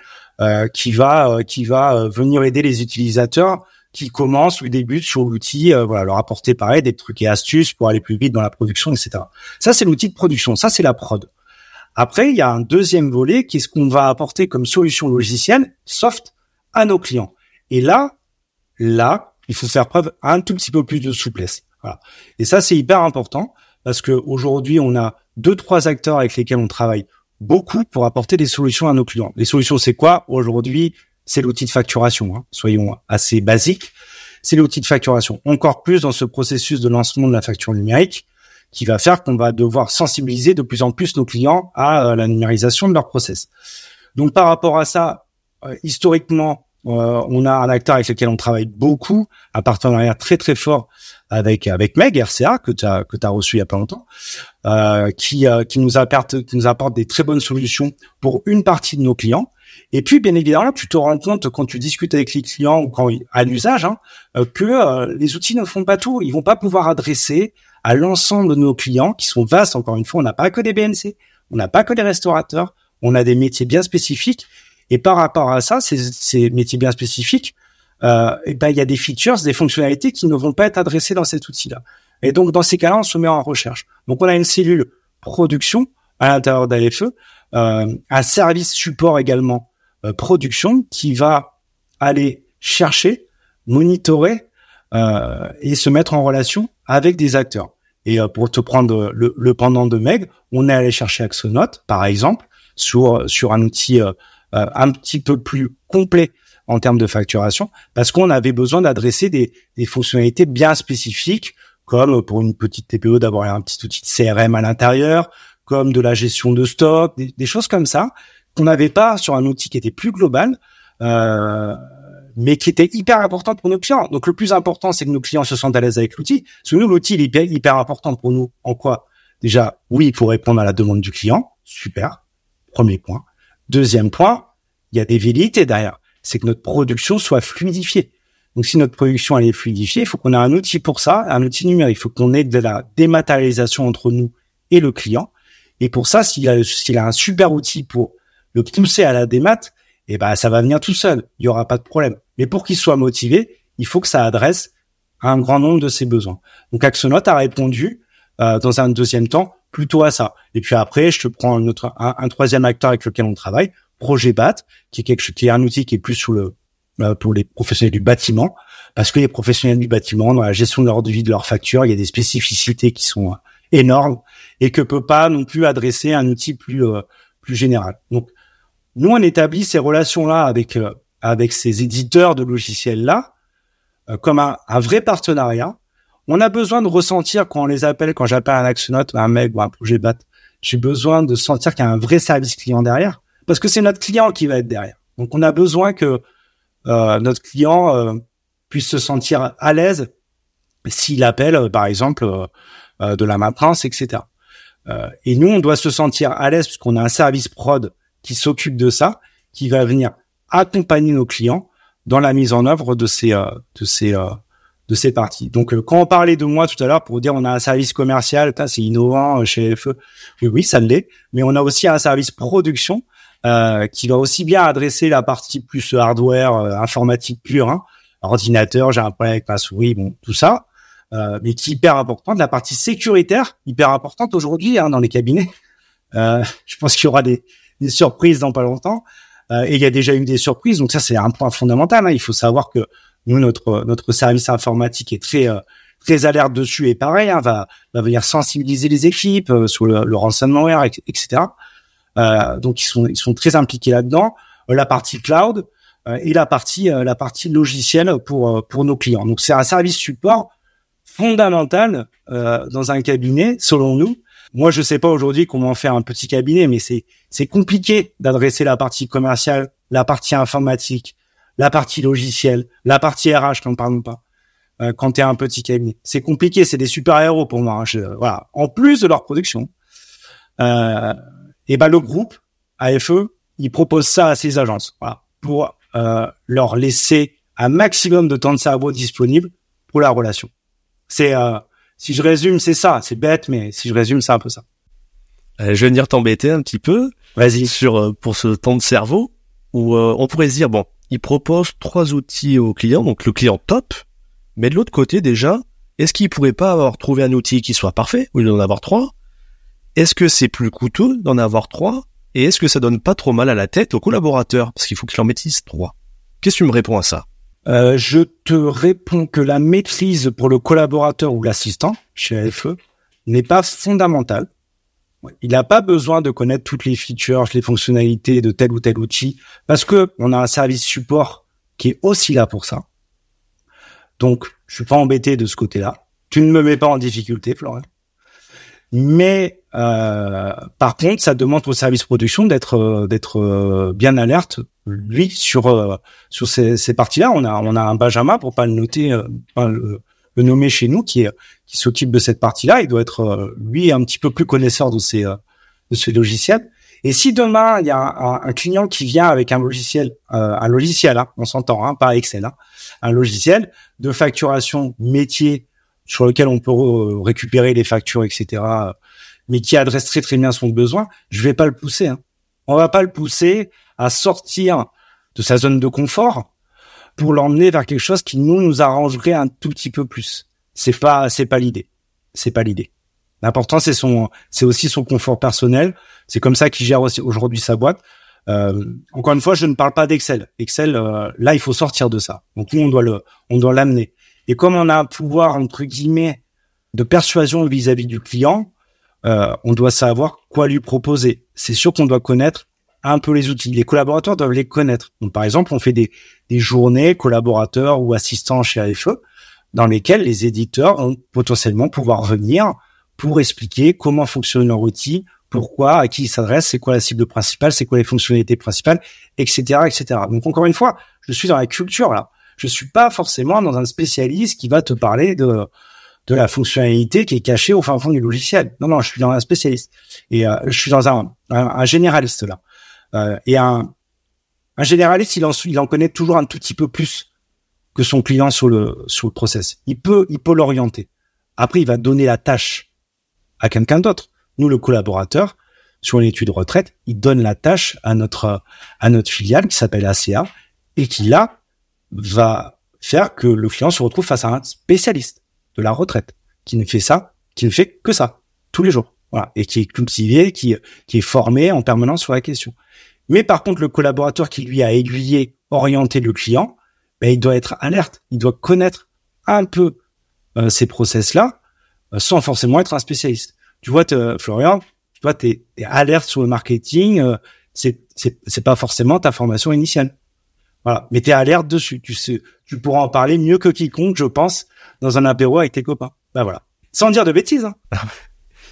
qui va qui va venir aider les utilisateurs qui commencent ou débutent sur l'outil, euh, voilà, leur apporter pareil des trucs et astuces pour aller plus vite dans la production, etc. Ça, c'est l'outil de production, ça, c'est la prod. Après, il y a un deuxième volet qui est ce qu'on va apporter comme solution logicielle, soft, à nos clients. Et là, là, il faut faire preuve un tout petit peu plus de souplesse. Voilà. Et ça, c'est hyper important parce que aujourd'hui, on a deux, trois acteurs avec lesquels on travaille beaucoup pour apporter des solutions à nos clients. Les solutions, c'est quoi? Aujourd'hui, c'est l'outil de facturation. Hein. Soyons assez basiques. C'est l'outil de facturation. Encore plus dans ce processus de lancement de la facture numérique qui va faire qu'on va devoir sensibiliser de plus en plus nos clients à euh, la numérisation de leur process. Donc par rapport à ça, euh, historiquement, euh, on a un acteur avec lequel on travaille beaucoup, un partenariat très très fort avec avec Meg RCA que tu as que tu reçu il y a pas longtemps, qui qui nous apporte qui nous apporte des très bonnes solutions pour une partie de nos clients et puis, bien évidemment, tu te rends compte quand tu discutes avec les clients ou quand à l'usage hein, euh, que euh, les outils ne font pas tout. Ils vont pas pouvoir adresser à l'ensemble de nos clients qui sont vastes. Encore une fois, on n'a pas que des BNC, on n'a pas que des restaurateurs, on a des métiers bien spécifiques. Et par rapport à ça, ces, métiers bien spécifiques, euh, et ben il y a des features, des fonctionnalités qui ne vont pas être adressées dans cet outil-là. Et donc dans ces cas-là, on se met en recherche. Donc on a une cellule production à l'intérieur euh, un service support également production qui va aller chercher, monitorer euh, et se mettre en relation avec des acteurs. Et euh, pour te prendre le, le, pendant de Meg, on est allé chercher Axonote, par exemple, sur sur un outil un petit peu plus complet en termes de facturation, parce qu'on avait besoin d'adresser des, des fonctionnalités bien spécifiques, comme pour une petite TPE d'avoir un petit outil de CRM à l'intérieur, comme de la gestion de stock, des choses comme ça, qu'on n'avait pas sur un outil qui était plus global, euh, mais qui était hyper important pour nos clients. Donc le plus important, c'est que nos clients se sentent à l'aise avec l'outil. Que nous, l'outil, il est hyper, important pour nous. En quoi? Déjà, oui, pour répondre à la demande du client. Super. Premier point. Deuxième point, il y a des velléités derrière. C'est que notre production soit fluidifiée. Donc si notre production elle est fluidifiée, il faut qu'on ait un outil pour ça, un outil numérique. Il faut qu'on ait de la dématérialisation entre nous et le client. Et pour ça, s'il a, s'il a un super outil pour le pousser à la démat, et ben ça va venir tout seul. Il y aura pas de problème. Mais pour qu'il soit motivé, il faut que ça adresse un grand nombre de ses besoins. Donc Axonote a répondu euh, dans un deuxième temps plutôt à ça. Et puis après, je te prends un, autre, un, troisième acteur avec lequel on travaille, Projet BAT, qui est quelque qui est un outil qui est plus euh, pour les professionnels du bâtiment, parce que les professionnels du bâtiment, dans la gestion de leur devis, de leurs factures, il y a des spécificités qui sont euh, énormes et que peut pas non plus adresser un outil plus plus général. Donc nous on établit ces relations là avec avec ces éditeurs de logiciels là comme un, un vrai partenariat on a besoin de ressentir quand on les appelle, quand j'appelle un Actionote, un mec ou un projet BAT, j'ai besoin de sentir qu'il y a un vrai service client derrière, parce que c'est notre client qui va être derrière. Donc on a besoin que euh, notre client euh, puisse se sentir à l'aise s'il appelle, euh, par exemple, de la maintenance, etc. et nous, on doit se sentir à l'aise puisqu'on a un service prod qui s'occupe de ça, qui va venir accompagner nos clients dans la mise en œuvre de ces de ces de ces parties. Donc, euh, quand on parlait de moi tout à l'heure pour dire on a un service commercial, c'est innovant euh, chez FE, oui, ça l'est, mais on a aussi un service production euh, qui va aussi bien adresser la partie plus hardware, informatique pure, hein, ordinateur, j'ai un problème avec ma souris, bon, tout ça, mais qui est hyper importante. La partie sécuritaire, hyper importante aujourd'hui hein, dans les cabinets. je pense qu'il y aura des, des, surprises dans pas longtemps. et il y a déjà eu des surprises, donc ça c'est un point fondamental. Hein. Il faut savoir que nous, notre notre service informatique est très euh, très alerte dessus et pareil, hein, va va venir sensibiliser les équipes euh, sur le, le etc. Euh, donc ils sont ils sont très impliqués là-dedans. Euh, la partie cloud et la partie la partie logicielle pour pour nos clients. Donc c'est un service support fondamental dans un cabinet, selon nous. Moi, je sais pas aujourd'hui comment faire un petit cabinet, mais c'est c'est compliqué d'adresser la partie commerciale, la partie informatique, la partie logicielle, la partie RH, n'en parlons pas. Euh, quand tu un petit cabinet, c'est compliqué, c'est des super héros pour moi. Hein, voilà, en plus de leur production, euh, et ben le groupe AFE, il propose ça à ses agences, voilà, pour euh, leur laisser un maximum de temps de cerveau disponible pour la relation. C'est, euh, si je résume, c'est ça. C'est bête, mais si je résume, c'est un peu ça. Euh, je vais venir t'embêter un petit peu. Vas-y. Sur euh, pour ce temps de cerveau où on pourrait se dire bon, il propose trois outils au client, donc le client top, mais de l'autre côté déjà, est-ce qu'il pourrait pas avoir trouvé un outil qui soit parfait au lieu d'en avoir trois? Est-ce que c'est plus coûteux d'en avoir trois? Et est-ce que ça donne pas trop mal à la tête aux collaborateurs? Parce qu'il faut qu'il en maîtrise trois. Qu'est-ce que tu me réponds à ça? Euh, Je te réponds que la maîtrise pour le collaborateur ou l'assistant chez AFE n'est pas fondamentale. Il n'a pas besoin de connaître toutes les features, les fonctionnalités de tel ou tel outil, parce que on a un service support qui est aussi là pour ça. Donc, je suis pas embêté de ce côté-là. Tu ne me mets pas en difficulté, Florian. Mais euh, par contre, ça demande au service production d'être euh, euh, bien alerte, lui, sur ces, parties-là. On a on a un Benjamin pour pas le noter, le nommer chez nous, qui s'occupe de cette partie-là. Il doit être euh, lui un petit peu plus connaisseur de ces euh, de ces logiciels. Et si demain il y a un, un client qui vient avec un logiciel, euh, un logiciel, hein, on s'entend, hein, pas Excel, hein, un logiciel de facturation métier sur lequel on peut récupérer les factures, etc., mais qui adresse très très bien son besoin, je vais pas le pousser. Hein. On va pas le pousser à sortir de sa zone de confort pour l'emmener vers quelque chose qui nous nous arrangerait un tout petit peu plus. C'est pas c'est pas l'idée. C'est pas l'idée. L'important c'est son c'est aussi son confort personnel. C'est comme ça qu'il gère aujourd'hui sa boîte. Euh, encore une fois, je ne parle pas d'Excel. Excel, euh, là, il faut sortir de ça. Donc nous, on doit le, on doit l'amener. Et comme on a un pouvoir entre guillemets de persuasion vis-à-vis du client, euh, on doit savoir quoi lui proposer. C'est sûr qu'on doit connaître un peu les outils. Les collaborateurs doivent les connaître. Donc, par exemple, on fait des, des journées collaborateurs ou assistants chez AFE dans lesquelles les éditeurs vont potentiellement pouvoir venir pour expliquer comment fonctionne leur outil, pourquoi, à qui il s'adresse, c'est quoi la cible principale, c'est quoi les fonctionnalités principales, etc., etc. Donc, encore une fois, je suis dans la culture là. Je suis pas forcément dans un spécialiste qui va te parler de de la fonctionnalité qui est cachée au fin fond du logiciel. Non, non, je suis dans un spécialiste et euh, je suis dans un, un généraliste là. Euh, et un, un généraliste, il en, il en connaît toujours un tout petit peu plus que son client sur le sur le process. Il peut il peut l'orienter. Après, il va donner la tâche à quelqu'un d'autre. Nous, le collaborateur, sur une étude retraite, il donne la tâche à notre à notre filiale qui s'appelle ACA et qui là va faire que le client se retrouve face à un spécialiste de la retraite qui ne fait ça, qui ne fait que ça tous les jours, voilà, et qui est cultivé, qui qui est formé en permanence sur la question. Mais par contre, le collaborateur qui lui a aiguillé, orienté le client, ben, il doit être alerte, il doit connaître un peu euh, ces process-là, euh, sans forcément être un spécialiste. Tu vois, Florian, tu t'es es alerte sur le marketing, euh, c'est pas forcément ta formation initiale. Voilà, mais t'es alerte dessus. Tu sais, tu pourras en parler mieux que quiconque, je pense, dans un apéro avec tes copains. Ben voilà, sans dire de bêtises. Hein.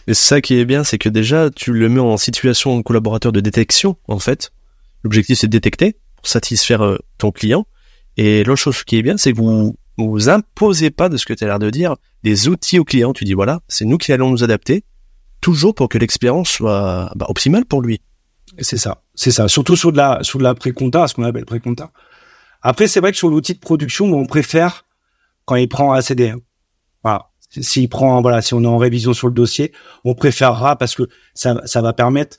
Et ça qui est bien, c'est que déjà, tu le mets en situation de collaborateur de détection, en fait. L'objectif, c'est de détecter pour satisfaire euh, ton client. Et l'autre chose qui est bien, c'est que vous vous imposez pas de ce que tu as l'air de dire des outils au client. Tu dis voilà, c'est nous qui allons nous adapter, toujours pour que l'expérience soit bah, optimale pour lui. C'est ça, c'est ça. Surtout sur de la sur de la pré-compta, ce qu'on appelle pré-compta. Après, c'est vrai que sur l'outil de production, on préfère quand il prend ACD. Voilà. S'il prend, voilà, si on est en révision sur le dossier, on préférera parce que ça, ça va permettre.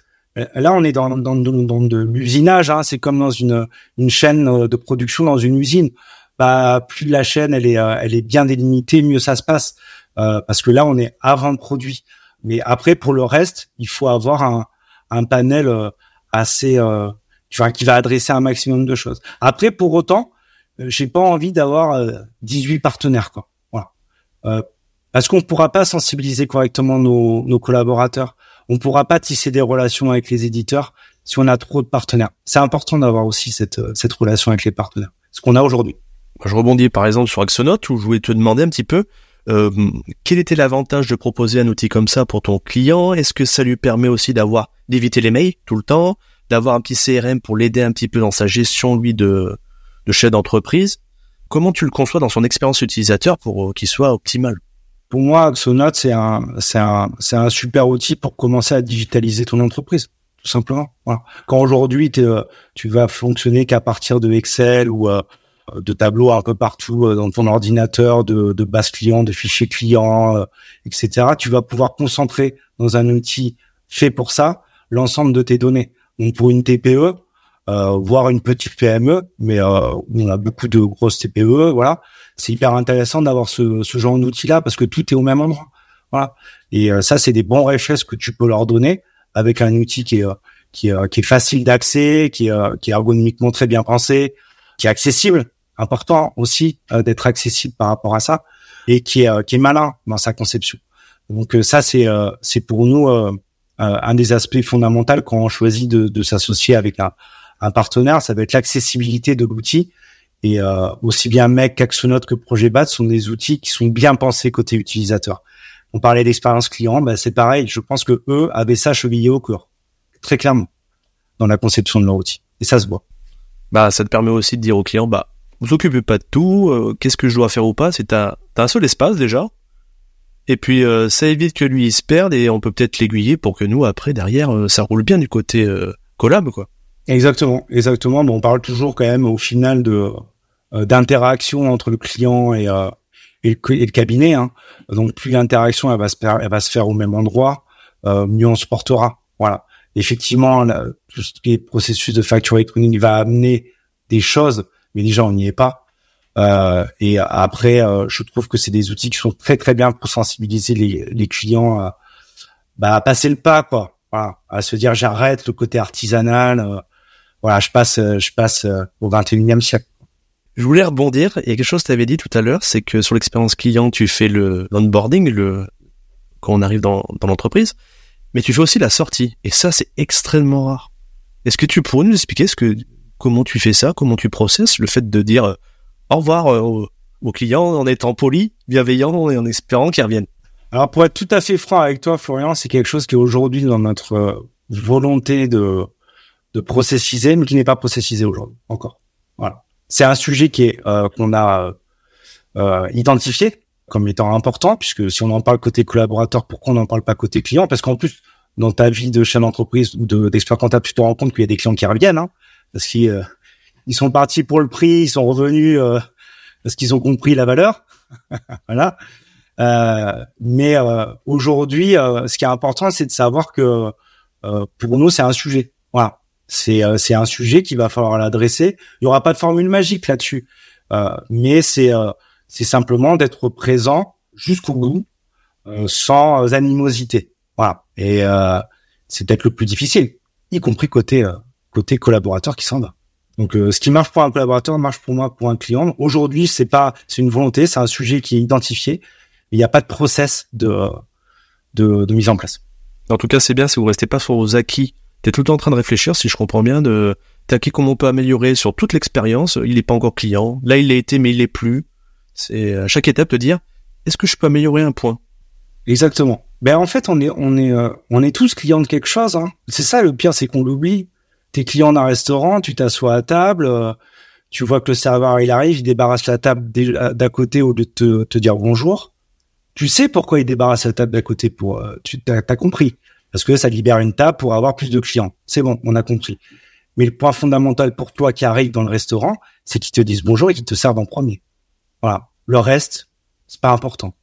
Là, on est dans, dans, dans de l'usinage. Hein, c'est comme dans une, une chaîne de production dans une usine. Bah, plus la chaîne elle est, elle est bien délimitée, mieux ça se passe. Euh, parce que là, on est avant le produit. Mais après, pour le reste, il faut avoir un, un panel euh, assez, euh, qui va adresser un maximum de choses. Après, pour autant, euh, j'ai pas envie d'avoir 18 partenaires, quoi. Voilà. Parce qu'on ne pourra pas sensibiliser correctement nos, nos collaborateurs. On ne pourra pas tisser des relations avec les éditeurs si on a trop de partenaires. C'est important d'avoir aussi cette, cette relation avec les partenaires. Ce qu'on a aujourd'hui. Je rebondis par exemple sur Axonote où je voulais te demander un petit peu euh, quel était l'avantage de proposer un outil comme ça pour ton client? Est-ce que ça lui permet aussi d'avoir d'éviter les mails tout le temps, d'avoir un petit CRM pour l'aider un petit peu dans sa gestion lui de de chef d'entreprise? Comment tu le conçois dans son expérience utilisateur pour euh, qu'il soit optimal? Pour moi, Axonote, c'est un, c'est un, c'est un super outil pour commencer à digitaliser ton entreprise, tout simplement. Voilà. Quand aujourd'hui, euh, tu vas fonctionner qu'à partir de Excel ou euh, de tableaux un peu partout euh, dans ton ordinateur, de, de base client, de fichiers clients, etc., tu vas pouvoir concentrer dans un outil fait pour ça l'ensemble de tes données. Donc pour une TPE, euh, voire une petite PME, mais euh, on a beaucoup de grosses TPE, voilà. C'est hyper intéressant d'avoir ce, ce genre d'outil-là parce que tout est au même endroit, voilà. Et euh, ça, c'est des bons réflexes que tu peux leur donner avec un outil qui est qui est, qui est facile d'accès, qui est, qui est ergonomiquement très bien pensé, qui est accessible. Important aussi d'être accessible par rapport à ça et qui est qui est malin dans sa conception. Donc ça, c'est c'est pour nous un des aspects fondamentaux quand on choisit de, de s'associer avec un un partenaire, ça va être l'accessibilité de l'outil. Et euh, aussi bien Mec qu'Axonote que Projet BAT sont des outils qui sont bien pensés côté utilisateur. On parlait d'expérience client, bah c'est pareil. Je pense que eux avaient ça chevillé au cœur, très clairement, dans la conception de leur outil. Et ça se voit. Bah, ça te permet aussi de dire au client, bah, vous occupez pas de tout. Euh, qu'est-ce que je dois faire ou pas? C'est t'as un seul espace déjà. Et puis euh, ça évite que lui il se perde et on peut peut-être l'aiguiller pour que nous après derrière ça roule bien du côté collab quoi. Exactement, exactement. Bon, on parle toujours quand même au final de euh, d'interaction entre le client et, euh, et, le, cabinet. Hein. Donc plus l'interaction elle va se faire, elle va se faire au même endroit, euh, mieux on se portera. Voilà. Effectivement, tout ce qui est processus de facture électronique va amener des choses, mais déjà on n'y est pas. Euh, et après, je trouve que c'est des outils qui sont très très bien pour sensibiliser les, les clients à, bah, à passer le pas, quoi. Voilà, à se dire j'arrête le côté artisanal voilà, je passe, euh, je passe euh, au 21e siècle. Je voulais rebondir. Il y a quelque chose que tu avais dit tout à l'heure, c'est que sur l'expérience client, tu fais le l'onboarding, le quand on arrive dans, dans l'entreprise, mais tu fais aussi la sortie. Et ça, c'est extrêmement rare. Est-ce que tu pourrais nous expliquer ce que comment tu fais ça, comment tu processes le fait de dire euh, au revoir aux, aux clients en étant poli, bienveillant et en espérant qu'ils reviennent? Alors pour être tout à fait franc avec toi, Florian, c'est quelque chose qui est aujourd'hui dans notre volonté de de processiser, mais qui n'est pas processisé aujourd'hui encore. Voilà. C'est un sujet qui est euh, qu'on a euh, identifié comme étant important, puisque si on en parle côté collaborateur, pourquoi on n'en parle pas côté client? Parce qu'en plus, dans ta vie de chef d'entreprise ou de, d'expert comptable, tu te rends compte qu'il y a des clients qui reviennent, hein, parce qu'ils euh, ils sont partis pour le prix, ils sont revenus euh, parce qu'ils ont compris la valeur. voilà. Euh, mais aujourd'hui, ce qui est important, c'est de savoir que pour nous, c'est un sujet. Voilà, c'est euh, c'est un sujet qu'il va falloir l'adresser. Il y aura pas de formule magique là-dessus, euh, mais c'est euh, c'est simplement d'être présent jusqu'au bout, sans animosité. Voilà, et c'est peut-être le plus difficile, y compris côté côté collaborateur qui s'en va. Donc, ce qui marche pour un collaborateur marche pour moi pour un client. Aujourd'hui, c'est pas, c'est une volonté, c'est un sujet qui est identifié. Il n'y a pas de process de, de, de mise en place. En tout cas, c'est bien si vous restez pas sur vos acquis. T'es tout le temps en train de réfléchir, si je comprends bien, de acquis comment on peut améliorer sur toute l'expérience. Il n'est pas encore client. Là, il l'a été, mais il l'est plus. C'est à chaque étape de dire, est-ce que je peux améliorer un point? Exactement. Ben en fait, on est on est euh, on est tous clients de quelque chose. Hein. C'est ça le pire, c'est qu'on l'oublie. T'es client d'un restaurant, tu t'assois à table, euh, tu vois que le serveur il arrive, il débarrasse la table d'à côté au lieu de te, dire bonjour tu sais pourquoi il débarrasse la table d'à côté pour euh, tu t'as as compris parce que ça libère une table pour avoir plus de clients. C'est bon, on a compris. Mais le point fondamental pour toi qui arrive dans le restaurant, c'est qu'ils te disent bonjour et qu'ils te servent en premier. Voilà. Le reste, c'est pas important.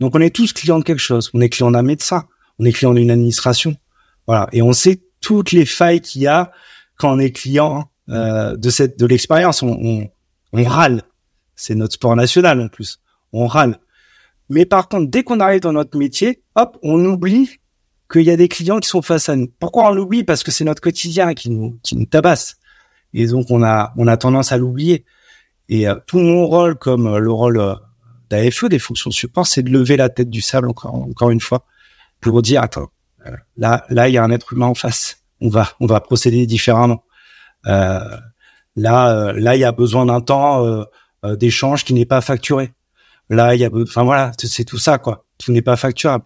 Donc on est tous clients de quelque chose. On est client d'un médecin, on est client d'une administration. Voilà. Et on sait toutes les failles qu'il y a quand on est client euh, de cette de l'expérience. On, on, on râle. C'est notre sport national en plus. On râle. Mais par contre, dès qu'on arrive dans notre métier, hop, on oublie qu'il y a des clients qui sont face à nous. Pourquoi on l'oublie? Parce que c'est notre quotidien qui nous, qui nous tabasse. Et donc, on a, on a tendance à l'oublier. Et euh, tout mon rôle, comme euh, le rôle euh, d'AFE, des fonctions de support, c'est de lever la tête du sable encore, encore une fois, pour dire, attends, là, là, il y a un être humain en face. On va, on va procéder différemment. là, là, il y a besoin d'un temps d'échange qui n'est pas facturé. Là, il y a, enfin voilà, c'est tout ça quoi. Tout n'est pas facturable.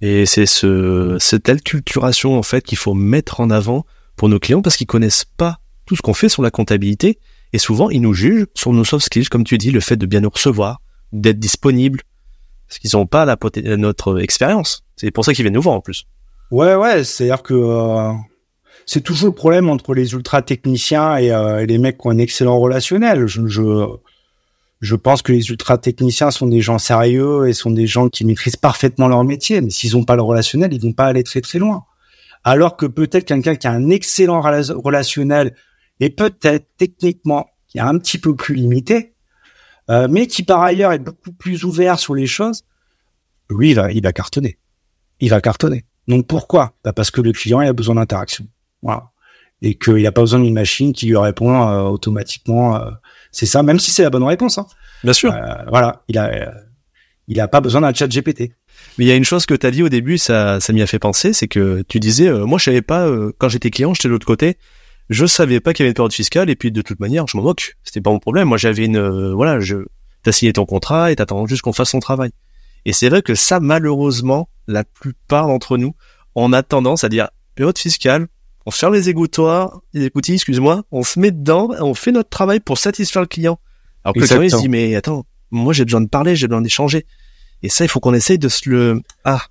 Et c'est ce cette acculturation en fait qu'il faut mettre en avant pour nos clients parce qu'ils connaissent pas tout ce qu'on fait sur la comptabilité et souvent ils nous jugent sur nos soft skills comme tu dis, le fait de bien nous recevoir, d'être disponible parce qu'ils n'ont pas la notre expérience. C'est pour ça qu'ils viennent nous voir en plus. Ouais ouais, c'est-à-dire que euh, c'est toujours le problème entre les ultra techniciens et, euh, les mecs qui ont un excellent relationnel. Je, je je pense que les ultra techniciens sont des gens sérieux et sont des gens qui maîtrisent parfaitement leur métier. Mais s'ils n'ont pas le relationnel, ils vont pas aller très très loin. Alors que peut-être quelqu'un qui a un excellent relationnel et peut-être techniquement qui est un petit peu plus limité, euh, mais qui par ailleurs est beaucoup plus ouvert sur les choses, lui il va, il va cartonner. Il va cartonner. Donc pourquoi? Bah Parce que le client a besoin d'interaction. Voilà. Et qu'il n'a pas besoin d'une machine qui lui répond euh, automatiquement euh, c'est ça, même si c'est la bonne réponse. Hein. Bien sûr. Euh, voilà, il a, euh, il a pas besoin d'un chat GPT. Mais il y a une chose que tu as dit au début, ça, ça m'y a fait penser, c'est que tu disais, euh, moi je savais pas, quand j'étais client, j'étais de l'autre côté, je savais pas qu'il y avait une période fiscale, et puis de toute manière, je m'en moque, c'était pas mon problème. Moi j'avais une, voilà, je, t'as signé ton contrat et t'attends juste qu'on fasse son travail. Et c'est vrai que ça, malheureusement, la plupart d'entre nous, on a tendance à dire, période fiscale, on ferme les égouttoirs, les écoutilles, excuse-moi, on se met dedans, on fait notre travail pour satisfaire le client. Alors que le client il se dit mais attends, moi j'ai besoin de parler, j'ai besoin d'échanger. Et ça, il faut qu'on essaye de se le ah.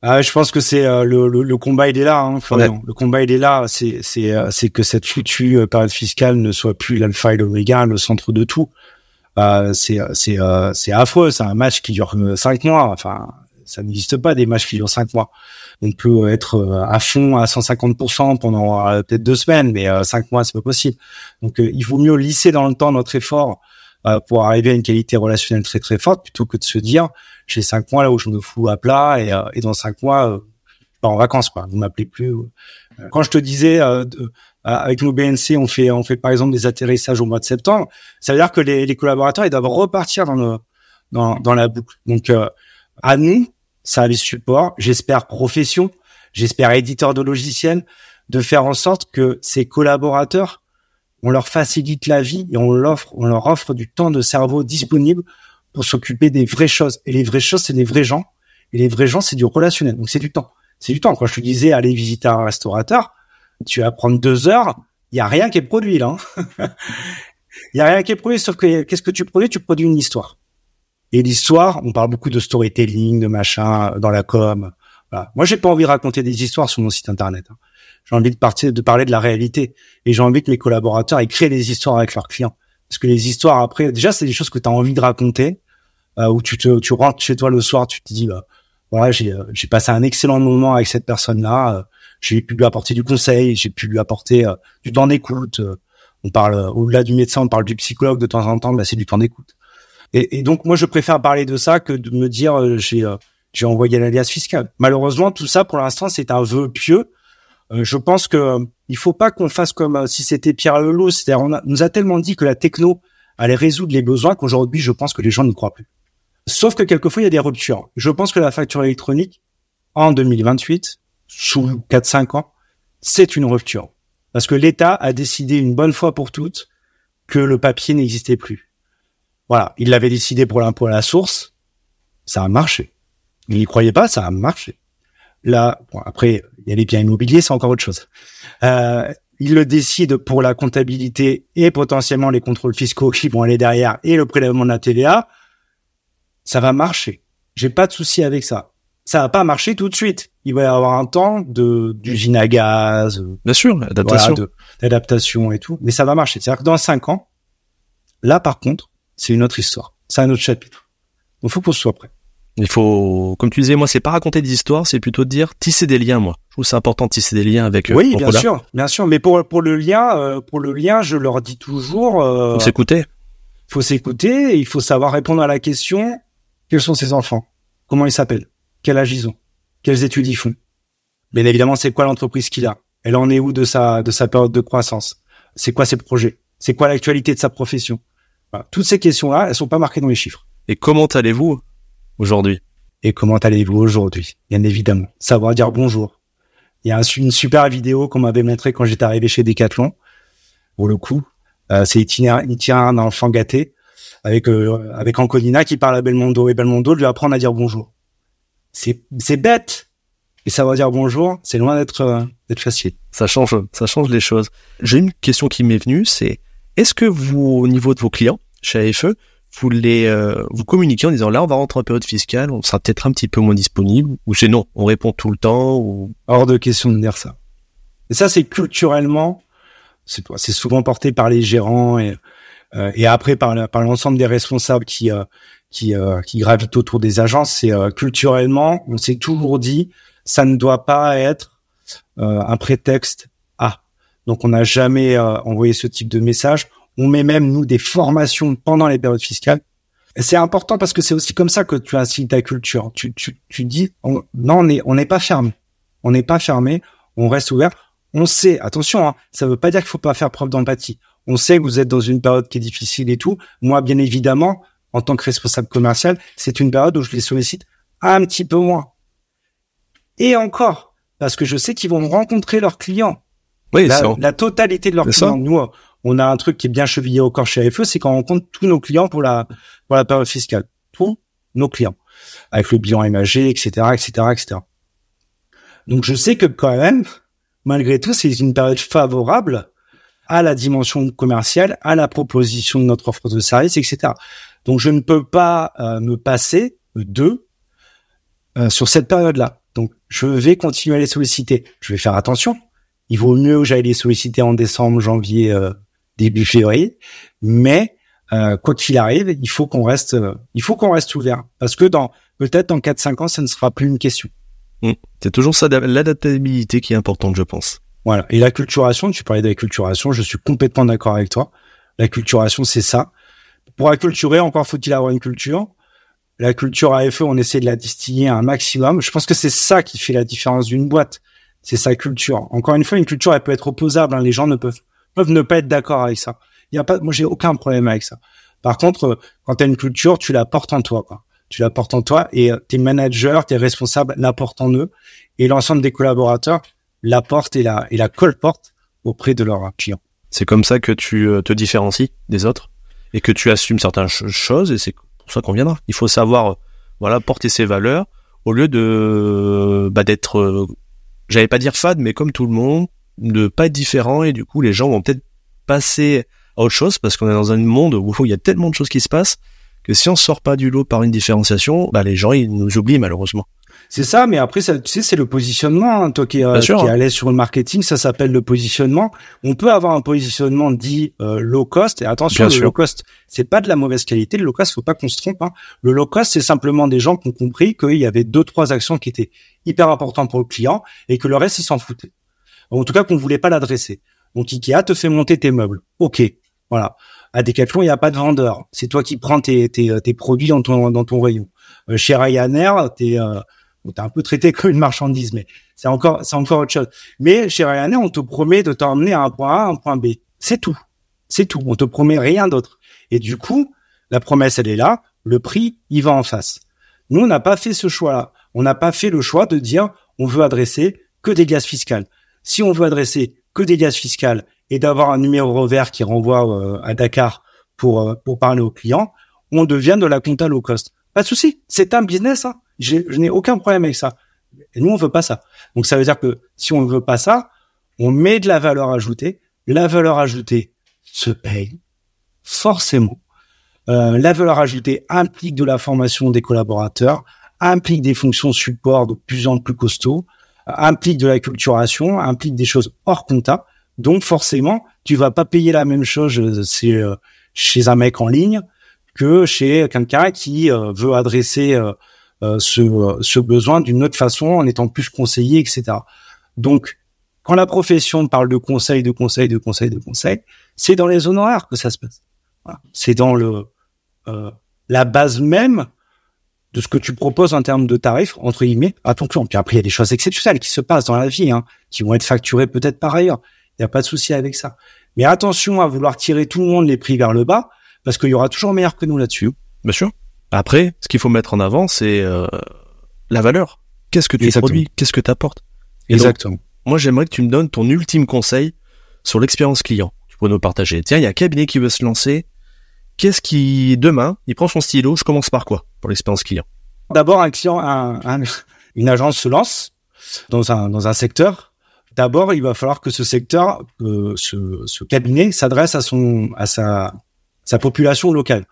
Ah, je pense que c'est euh, le, le, combat il est là. Hein, Le combat il est là. C'est c'est euh, c'est que cette foutue euh, période fiscale ne soit plus l'alpha et l'oméga, le centre de tout. Euh, c'est c'est c'est affreux. C'est un match qui dure cinq mois. Enfin, ça n'existe pas des matchs qui durent cinq mois on peut être euh, à fond à 150% pendant euh, peut-être deux semaines, mais euh, cinq mois c'est pas possible. Donc il vaut mieux lisser dans le temps notre effort pour arriver à une qualité relationnelle très très forte plutôt que de se dire j'ai cinq mois là où je me fous à plat et, et dans cinq mois je pars en vacances quoi. Vous m'appelez plus. Quand je te disais avec nos BNC on fait on fait par exemple des atterrissages au mois de septembre, ça veut dire que les, collaborateurs ils doivent repartir dans le dans, dans la boucle. Donc à nous service support, j'espère profession, j'espère éditeur de logiciels, de faire en sorte que ces collaborateurs, on leur facilite la vie et on leur offre, on leur offre du temps de cerveau disponible pour s'occuper des vraies choses. Et les vraies choses, c'est des vrais gens. Et les vrais gens, c'est du relationnel. Donc c'est du temps. C'est du temps. Quand je te disais aller visiter un restaurateur, tu vas prendre deux heures. Il y a rien qui est produit là. Hein. Il y a rien qui est produit. Sauf que qu'est-ce que tu produis? Tu produis une histoire. Et l'histoire, on parle beaucoup de storytelling, de machin dans la com. Voilà. Moi, j'ai pas envie de raconter des histoires sur mon site internet. Hein. J'ai envie de partir, de parler de la réalité. Et j'ai envie que mes collaborateurs écrivent des histoires avec leurs clients. Parce que les histoires après, déjà, c'est des choses que tu as envie de raconter, euh, où tu te, tu rentres chez toi le soir, tu te dis, bah, voilà, j'ai, euh, passé un excellent moment avec cette personne-là. Euh, j'ai pu lui apporter du conseil, j'ai pu lui apporter euh, du temps d'écoute. euh, on parle euh, au-delà du médecin, on parle du psychologue de temps en temps. Bah, c'est du temps d'écoute. Et, donc moi, je préfère parler de ça que de me dire euh, j'ai euh, j'ai envoyé l'alias fiscal. Malheureusement, tout ça pour l'instant, c'est un vœu pieux. Euh, je pense que il faut pas qu'on fasse comme si c'était Pierre Lelot. C'est-à-dire, on nous a tellement dit que la techno allait résoudre les besoins qu'aujourd'hui, je pense que les gens n'y croient plus. Sauf que quelquefois, il y a des ruptures. Je pense que la facture électronique, en 2028, sous 4-5 ans, c'est une rupture. Parce que l'État a décidé une bonne fois pour toutes que le papier n'existait plus. Voilà. Il l'avait décidé pour l'impôt à la source. Ça a marché. Il n'y croyait pas, ça a marché. Là, bon, après, il y a les biens immobiliers, c'est encore autre chose. Euh, il le décide pour la comptabilité et potentiellement les contrôles fiscaux qui vont aller derrière et le prélèvement de la TVA. Ça va marcher. J'ai pas de souci avec ça. Ça va pas marcher tout de suite. Il va y avoir un temps de d'usine à gaz, euh, Bien sûr, voilà, d'adaptation et tout, mais ça va marcher. C'est-à-dire que dans cinq ans, là par contre, c'est une autre histoire. C'est un autre chapitre. Donc faut qu'on soit prêt. Il faut, comme tu disais, moi, c'est pas raconter des histoires, c'est plutôt de dire tisser des liens, moi. Je trouve que c'est important de tisser des liens avec eux. oui, bien sûr, bien sûr. Mais pour pour le lien, euh, pour le lien, je leur dis toujours, euh, Faut s'écouter. faut s'écouter, et il faut savoir répondre à la question quels sont ses enfants, comment ils s'appellent, quel âge ils ont, quelles études ils font? Bien évidemment, c'est quoi l'entreprise qu'il a, elle en est où de sa de sa période de croissance, c'est quoi ses projets, c'est quoi l'actualité de sa profession? Voilà. Toutes ces questions-là, elles sont pas marquées dans les chiffres. Et comment allez-vous aujourd'hui? Et comment allez-vous aujourd'hui? Bien évidemment, savoir dire bonjour. Il y a un- une super vidéo qu'on m'avait montré quand j'étais arrivé chez Decathlon. Pour le coup, euh, c'est itinéraire, d'un enfant gâté avec euh, avec Ancolina qui parle à Belmondo et Belmondo lui apprend à dire bonjour. C'est c'est bête. Et savoir dire bonjour, c'est loin d'être euh, d'être facile. Ça change, ça change les choses. J'ai une question qui m'est venue, c'est est-ce que vous, au niveau de vos clients chez AFE, vous les, euh, vous communiquez en disant là, on va rentrer en période fiscale, on sera peut-être un petit peu moins disponible, ou c'est non, on répond tout le temps, ou? Hors de question de dire ça. Et ça, c'est culturellement, c'est souvent porté par les gérants et euh, et après par l'ensemble des responsables qui euh, qui euh, qui gravitent autour des agences. C'est euh, culturellement, on s'est toujours dit, ça ne doit pas être euh, un prétexte. Donc, on n'a jamais euh, envoyé ce type de message. On met même nous des formations pendant les périodes fiscales. Et c'est important parce que c'est aussi comme ça que tu incites ta culture. Tu tu tu dis, on- non, on est on n'est pas fermé. On n'est pas fermé. On reste ouvert. On sait, attention, hein, ça veut pas dire qu'il faut pas faire preuve d'empathie. On sait que vous êtes dans une période qui est difficile et tout. Moi, bien évidemment, en tant que responsable commercial, c'est une période où je les sollicite un petit peu moins. Et encore, parce que je sais qu'ils vont rencontrer leurs clients. Oui, La, la totalité de leurs ça. clients. Nous, on a un truc qui est bien chevillé au corps chez AFE, c'est qu'on rencontre tous nos clients pour la, pour la période fiscale. Tous nos clients. Avec le bilan imagé, etc., etc., etc. Donc, je sais que quand même, malgré tout, c'est une période favorable à la dimension commerciale, à la proposition de notre offre de service, etc. Donc, je ne peux pas euh, me passer d'eux euh, sur cette période-là. Donc, je vais continuer à les solliciter. Je vais faire attention. Il vaut mieux que j'aille les solliciter en décembre, janvier, euh, début février. Mais euh, quoi qu'il arrive, il faut qu'on reste, euh, il faut qu'on reste ouvert parce que dans peut-être dans 4-5 ans, ça ne sera plus une question. c'est toujours ça, l'adaptabilité qui est importante, je pense. Voilà. Et la culturation, tu parlais de la culturation, je suis complètement d'accord avec toi. La culturation, c'est ça. Pour acculturer, encore faut-il avoir une culture. La culture AFE, on essaie de la distiller un maximum. Je pense que c'est ça qui fait la différence d'une boîte. C'est sa culture. Encore une fois, une culture, elle peut être opposable. hein. Les gens ne peuvent, peuvent ne pas être d'accord avec ça. Il y a pas, moi, j'ai aucun problème avec ça. Par contre, euh, quand tu as une culture, tu la portes en toi, quoi. Tu la portes en toi et euh, tes managers, tes responsables la portent en eux et l'ensemble des collaborateurs la portent et la, et la colportent auprès de leurs clients. C'est comme ça que tu euh, te différencies des autres et que tu assumes certaines ch- choses et c'est pour ça qu'on viendra. Il faut savoir, voilà, porter ses valeurs au lieu de bah, d'être, j'allais pas dire fade, mais comme tout le monde, de pas être différent et du coup les gens vont peut-être passer à autre chose parce qu'on est dans un monde où il y a tellement de choses qui se passent que si on sort pas du lot par une différenciation, bah les gens ils nous oublient malheureusement. C'est ça, mais après, ça, tu sais, c'est le positionnement. Hein, toi qui, euh, qui hein. sur le marketing, ça s'appelle le positionnement. On peut avoir un positionnement dit euh, low cost. Et attention, Bien le sûr. low cost, c'est pas de la mauvaise qualité. Le low cost, faut pas qu'on se trompe. Hein. Le low cost, c'est simplement des gens qui ont compris qu'il y avait deux, trois actions qui étaient hyper importantes pour le client et que le reste, ils s'en foutaient. En tout cas, qu'on voulait pas l'adresser. Donc, Ikea te fait monter tes meubles. Ok, voilà. À Decathlon, il n'y a pas de vendeur. C'est toi qui prends tes, tes, tes produits dans ton, dans ton rayon. Euh, chez Ryanair, t'es bon, t'es un peu traité comme une marchandise, mais c'est encore c'est encore autre chose. Mais chez Ryanair, on te promet de t'emmener à un point A, un point B. C'est tout. C'est tout. On te promet rien d'autre. Et du coup, la promesse, elle est là. Le prix, il va en face. Nous, on n'a pas fait ce choix-là. On n'a pas fait le choix de dire on veut adresser que des liasses fiscales. Si on veut adresser que des liasses fiscales et d'avoir un numéro vert qui renvoie euh, à Dakar pour euh, pour parler aux clients, on devient de la compta low cost. Pas de souci, c'est un business. Hein. Je n'ai aucun problème avec ça. Et nous, on veut pas ça. Donc ça veut dire que si on ne veut pas ça, on met de la valeur ajoutée. La valeur ajoutée se paye forcément. Euh, la valeur ajoutée implique de la formation des collaborateurs, implique des fonctions support de plus en plus costauds, implique de la culturation, implique des choses hors compta. Donc forcément, tu vas pas payer la même chose chez, euh, chez un mec en ligne que chez quelqu'un qui euh, veut adresser euh, ce, euh, ce besoin d'une autre façon en étant plus conseillé, etc. Donc, quand la profession parle de conseil, de conseil, de conseil, de conseil, c'est dans les honoraires que ça se passe. Voilà. C'est dans le euh, la base même de ce que tu proposes en termes de tarifs, entre guillemets, à ton client. Puis après, il y a des choses exceptionnelles qui se passent dans la vie, hein, qui vont être facturées peut-être par ailleurs. Il n'y a pas de souci avec ça. Mais attention à vouloir tirer tout le monde les prix vers le bas, parce qu'il y aura toujours meilleur que nous là-dessus. Bien sûr. Après, ce qu'il faut mettre en avant, c'est euh, la valeur. Qu'est-ce que tu Exactement. produis? Qu'est-ce que tu apportes Et donc, Exactement. moi, j'aimerais que tu me donnes ton ultime conseil sur l'expérience client. Tu pourrais nous partager. Tiens, il y a un cabinet qui veut se lancer. Qu'est-ce qui, demain, il prend son stylo, je commence par quoi pour l'expérience client? D'abord, un client, un- un- une agence se lance dans un dans un secteur. D'abord, il va falloir que ce secteur, euh, ce, ce cabinet, s'adresse à son à sa sa population locale.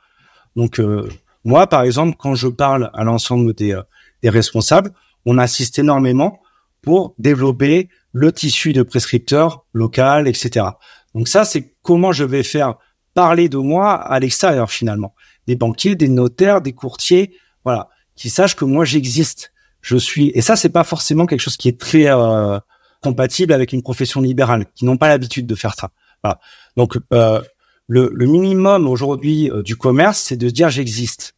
Donc, euh, moi, par exemple, quand je parle à l'ensemble des euh, des responsables, on insiste énormément pour développer le tissu de prescripteurs local, etc. Donc ça, c'est comment je vais faire parler de moi à l'extérieur finalement. Des banquiers, des notaires, des courtiers, voilà, qui sachent que moi j'existe. Je suis et ça c'est pas forcément quelque chose qui est très euh, compatible avec une profession libérale, qui n'ont pas l'habitude de faire ça. Voilà. Donc euh, le, minimum aujourd'hui du commerce, c'est de dire j'existe,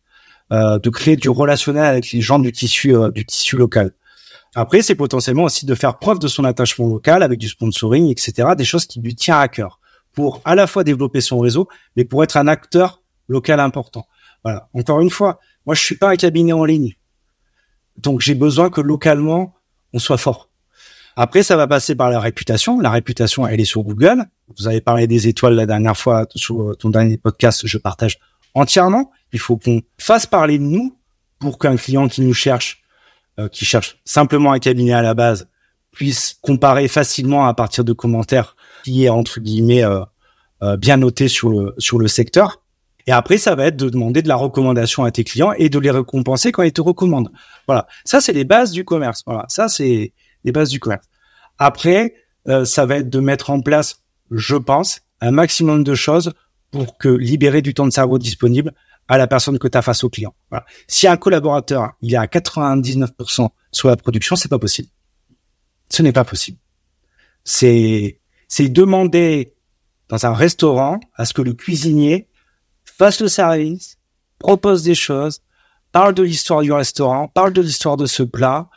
de créer du relationnel avec les gens du tissu euh, du tissu local. Après, c'est potentiellement aussi de faire preuve de son attachement local avec du sponsoring, etc. Des choses qui lui tient à cœur pour à la fois développer son réseau, mais pour être un acteur local important. Voilà. Encore une fois, moi je suis pas un cabinet en ligne, donc j'ai besoin que localement on soit fort. Après, ça va passer par la réputation. La réputation, elle est sur Google. Vous avez parlé des étoiles la dernière fois sur ton dernier podcast. Je partage entièrement. Il faut qu'on fasse parler de nous pour qu'un client qui nous cherche, euh, qui cherche simplement un cabinet à la base, puisse comparer facilement à partir de commentaires qui est entre guillemets euh, euh, bien noté sur le sur le secteur. Et après, ça va être de demander de la recommandation à tes clients et de les récompenser quand ils te recommandent. Voilà, ça c'est les bases du commerce. Voilà, ça c'est les bases du commerce. Après, ça va être de mettre en place, je pense, un maximum de choses pour que libérer du temps de cerveau disponible à la personne que tu as face au client. Voilà. Si un collaborateur, il est à 99% sur la production, c'est pas possible. Ce n'est pas possible. C'est c'est demander dans un restaurant à ce que le cuisinier fasse le service, propose des choses, parle de l'histoire du restaurant, parle de l'histoire de ce plat,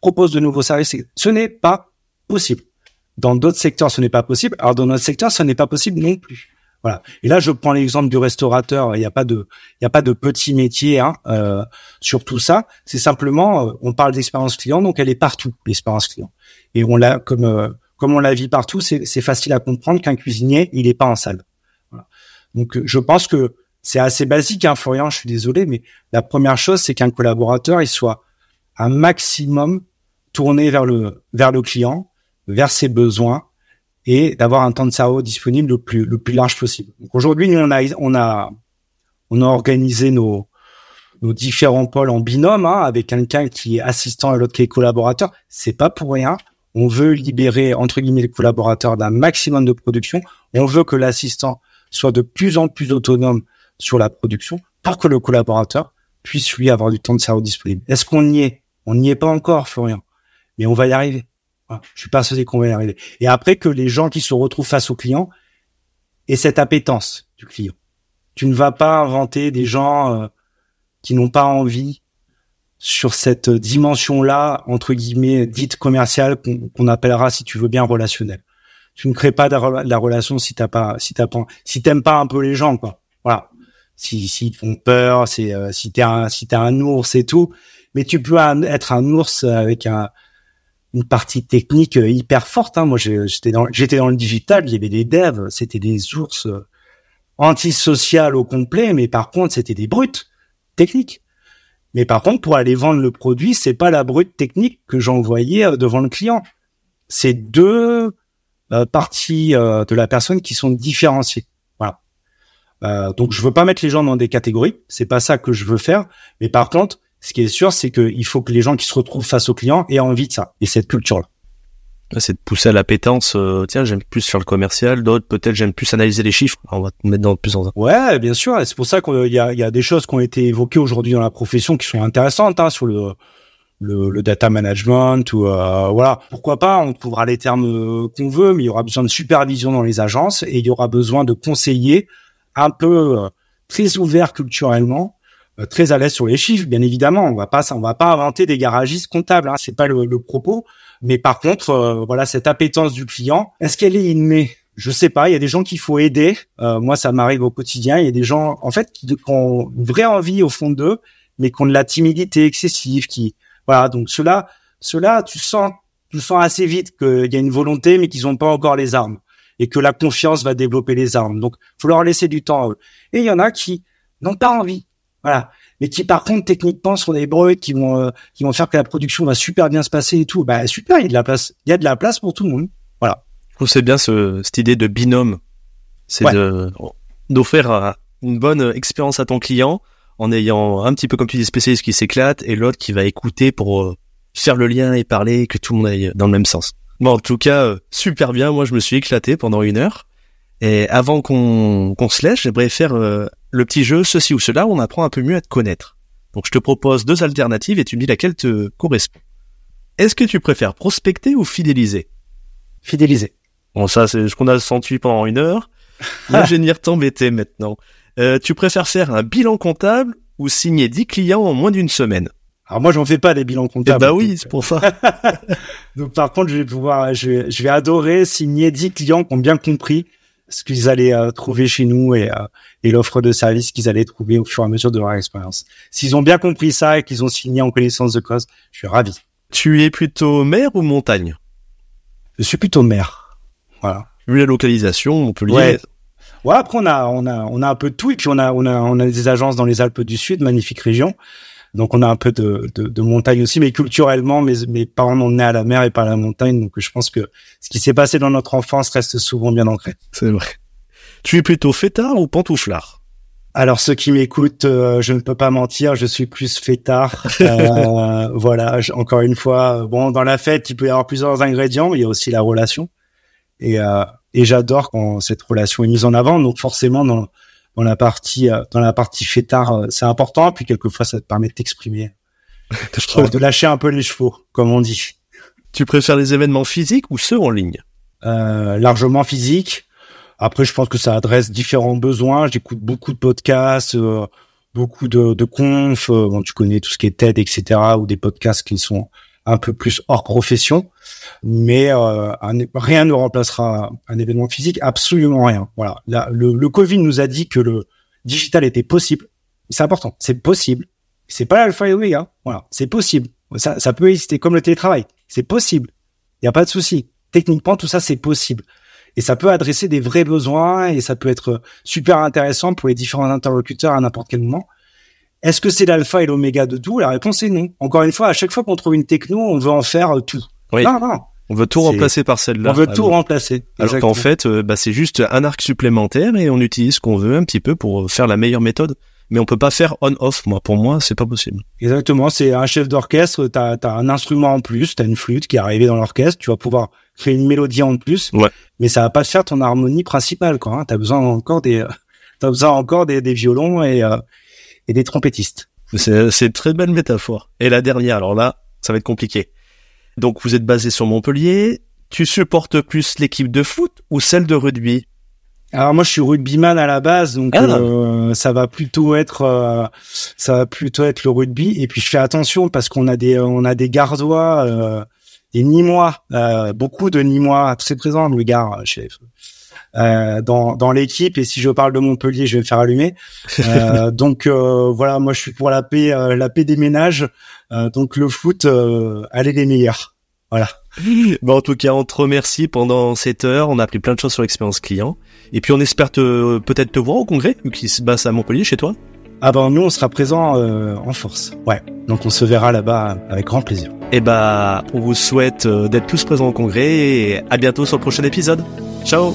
propose de nouveaux services. Ce n'est pas possible. Dans d'autres secteurs, ce n'est pas possible. Alors dans notre secteur, ce n'est pas possible non plus. Voilà. Et là, je prends l'exemple du restaurateur. Il n'y a pas de, il n'y a pas de petit métier hein, euh, sur tout ça. C'est simplement, euh, on parle d'expérience client, donc elle est partout l'expérience client. Et on l'a comme euh, comme on la vit partout, c'est facile à comprendre qu'un cuisinier, il est pas en salle. Voilà. Donc, euh, je pense que c'est assez basique, hein, Florian. Je suis désolé, mais la première chose, c'est qu'un collaborateur, il soit un maximum tourné vers le vers le client, vers ses besoins et d'avoir un temps de cerveau disponible le plus le plus large possible. Donc aujourd'hui, on a on a on a organisé nos nos différents pôles en binôme, hein, avec quelqu'un qui est assistant et l'autre qui est collaborateur. C'est pas pour rien. On veut libérer entre guillemets les collaborateurs d'un maximum de production. On veut que l'assistant soit de plus en plus autonome sur la production, pour que le collaborateur puisse lui avoir du temps de cerveau disponible. Est-ce qu'on y est? On n'y est pas encore, Florian, mais on va y arriver. Je suis persuadé qu'on va y arriver. Et après que les gens qui se retrouvent face au client aient cette appétence du client. Tu ne vas pas inventer des gens euh, qui n'ont pas envie sur cette dimension-là, entre guillemets, dite commerciale, qu'on appellera, si tu veux bien, relationnelle. Tu ne crées pas de la relation si t'as pas, si t'as pas, si t'aimes pas un peu les gens, quoi. Voilà. Si, s'ils te font peur, c'est, euh, si t'es un, si t'es un ours et tout. Mais tu peux être un ours avec un, une partie technique hyper forte. Hein. Moi, j'étais dans, j'étais dans le digital, il y avait des devs, c'était des ours euh, antisocial au complet, mais par contre, c'était des brutes techniques. Mais par contre, pour aller vendre le produit, c'est pas la brute technique que j'envoyais euh, devant le client. C'est deux euh, parties euh, de la personne qui sont différenciées. Voilà. donc, je veux pas mettre les gens dans des catégories. C'est pas ça que je veux faire. Mais par contre, ce qui est sûr, c'est qu'il faut que les gens qui se retrouvent face au client aient envie de ça et cette culture-là c'est de pousser à l'appétence. Euh, tiens, j'aime plus faire le commercial. D'autres, peut-être, j'aime plus analyser les chiffres. On va te mettre dans plus en Ouais, bien sûr. C'est pour ça qu'il y a, il y a des choses qui ont été évoquées aujourd'hui dans la profession qui sont intéressantes hein, sur le, le, le, data management ou euh, voilà. Pourquoi pas On trouvera les termes euh, qu'on veut, mais il y aura besoin de supervision dans les agences et il y aura besoin de conseillers un peu très ouverts culturellement très à l'aise sur les chiffres, bien évidemment. On va pas, on va pas inventer des garagistes comptables. Hein, c'est pas le, le propos. Mais par contre, euh, voilà, cette appétence du client, est-ce qu'elle est innée? Je sais pas, il y a des gens qu'il faut aider. Euh, moi, ça m'arrive au quotidien. Il y a des gens, en fait, qui, ont une vraie envie au fond d'eux, mais qui ont de la timidité excessive. Qui, voilà, donc cela, cela, tu sens, tu sens assez vite qu'il y a une volonté, mais qu'ils n'ont pas encore les armes, et que la confiance va développer les armes. Donc, faut leur laisser du temps. À eux. Et il y en a qui n'ont pas envie. Voilà mais qui par contre techniquement sont des brutes qui vont euh, qui vont faire que la production va super bien se passer et tout. Bah super, il y a de la place, il y a de la place pour tout le monde. Voilà. Je trouve c'est bien ce, cette idée de binôme, c'est de d'offrir euh, une bonne expérience à ton client en ayant un petit peu comme tu dis spécialiste qui s'éclate et l'autre qui va écouter pour euh, faire le lien et parler que tout le monde aille dans le même sens. Bon, en tout cas, super bien. Moi, je me suis éclaté pendant une heure. Et avant qu'on se laisse, j'aimerais faire le petit jeu ceci ou cela, on apprend un peu mieux à te connaître. Donc je te propose deux alternatives et tu me dis laquelle te correspond. Est-ce que tu préfères prospecter ou fidéliser? Fidéliser. Bon, ça c'est ce qu'on a senti pendant une heure. Moi, je vais venir t'embêter maintenant. Euh, tu préfères faire un bilan comptable ou signer 10 clients en moins d'une semaine? Alors moi j'en fais pas des bilans comptables. Eh bah oui, c'est pour ça. donc par contre je vais pouvoir, je vais, je vais adorer signer 10 clients qui ont bien compris ce qu'ils allaient euh, trouver chez nous et, euh, et l'offre de service qu'ils allaient trouver au fur et à mesure de leur expérience. S'ils ont bien compris ça et qu'ils ont signé en connaissance de cause, je suis ravi. Tu es plutôt mer ou montagne? Je suis plutôt mer. Voilà. Vu la localisation, on peut Ouais. Ouais, après on a on a on a un peu de tout et puis on a on a on a des agences dans les Alpes du Sud, magnifique région. Donc on a un peu de, de, de montagne aussi, mais culturellement, mes, mes parents ont né à la mer et pas à la montagne, donc je pense que ce qui s'est passé dans notre enfance reste souvent bien ancré. C'est vrai. Tu es plutôt fêtard ou pantouflard? Alors ceux qui m'écoutent, euh, je ne peux pas mentir, je suis plus fêtard. Euh, voilà, encore une fois, bon dans la fête, il peut y avoir plusieurs ingrédients, mais il y a aussi la relation. Et, euh, et j'adore quand cette relation est mise en avant. Donc forcément, dans, dans la partie euh, dans la partie fêtard, euh, c'est important. Puis quelquefois, ça te permet de t'exprimer, de lâcher un peu les chevaux, comme on dit. Tu préfères les événements physiques ou ceux en ligne? Euh, Largement physique. Après, je pense que ça adresse différents besoins. J'écoute beaucoup de podcasts, euh, beaucoup de, de confs. bon, tu connais tout ce qui est TED, etc., ou des podcasts qui sont un peu plus hors profession, mais euh, rien ne remplacera un événement physique, absolument rien. Voilà, le, Covid nous a dit que le digital était possible. C'est important, c'est possible. C'est pas l'alpha et l'oméga. Voilà, c'est possible. Ça, ça peut exister comme le télétravail. C'est possible. Il y a pas de souci. Techniquement, tout ça c'est possible. Et ça peut adresser des vrais besoins et ça peut être super intéressant pour les différents interlocuteurs à n'importe quel moment. Est-ce que c'est l'alpha et l'oméga de tout? La réponse est non. Encore une fois, à chaque fois qu'on trouve une techno, on veut en faire euh, tout. Oui. Non, non. On veut tout remplacer par celle-là. On veut tout remplacer. Alors qu'en fait, euh, bah, c'est juste un arc supplémentaire et on utilise ce qu'on veut un petit peu pour faire la meilleure méthode mais on peut pas faire on-off. Moi, pour moi, c'est pas possible. Exactement, c'est un chef d'orchestre, t'as as un instrument en plus, t'as une flûte qui est arrivée dans l'orchestre, tu vas pouvoir créer une mélodie en plus, Ouais. mais ça va pas faire ton harmonie principale, quoi. Hein. T'as besoin encore des, t'as besoin encore des, des violons et euh, et des trompettistes. C'est une très belle métaphore. Et la dernière, alors là, ça va être compliqué. Donc, vous êtes basé sur Montpellier. Tu supportes plus l'équipe de foot ou celle de rugby? Alors moi, je suis rugbyman à la base, donc Ah. euh, ça va plutôt être, euh, ça va plutôt être le rugby. Et puis je fais attention parce qu'on a des, on a des gardois, euh, des Nîmois, euh, beaucoup de Nîmois très présents, le gars chez euh, dans dans l'équipe. Et si je parle de Montpellier, je vais me faire allumer. Euh, donc euh, voilà, moi je suis pour la paix, euh, la paix des ménages. Euh, donc le foot, euh, allez les meilleurs. Voilà. Bon, en tout cas, on te remercie pendant cette heure. On a appris plein de choses sur l'expérience client. Et puis, on espère te peut-être te voir au congrès, vu qu'il se passe à Montpellier chez toi. Ah ben nous, on sera présent euh, en force. Ouais. Donc on se verra là-bas avec grand plaisir. Et bah, on vous souhaite d'être tous présents au congrès et à bientôt sur le prochain épisode. Ciao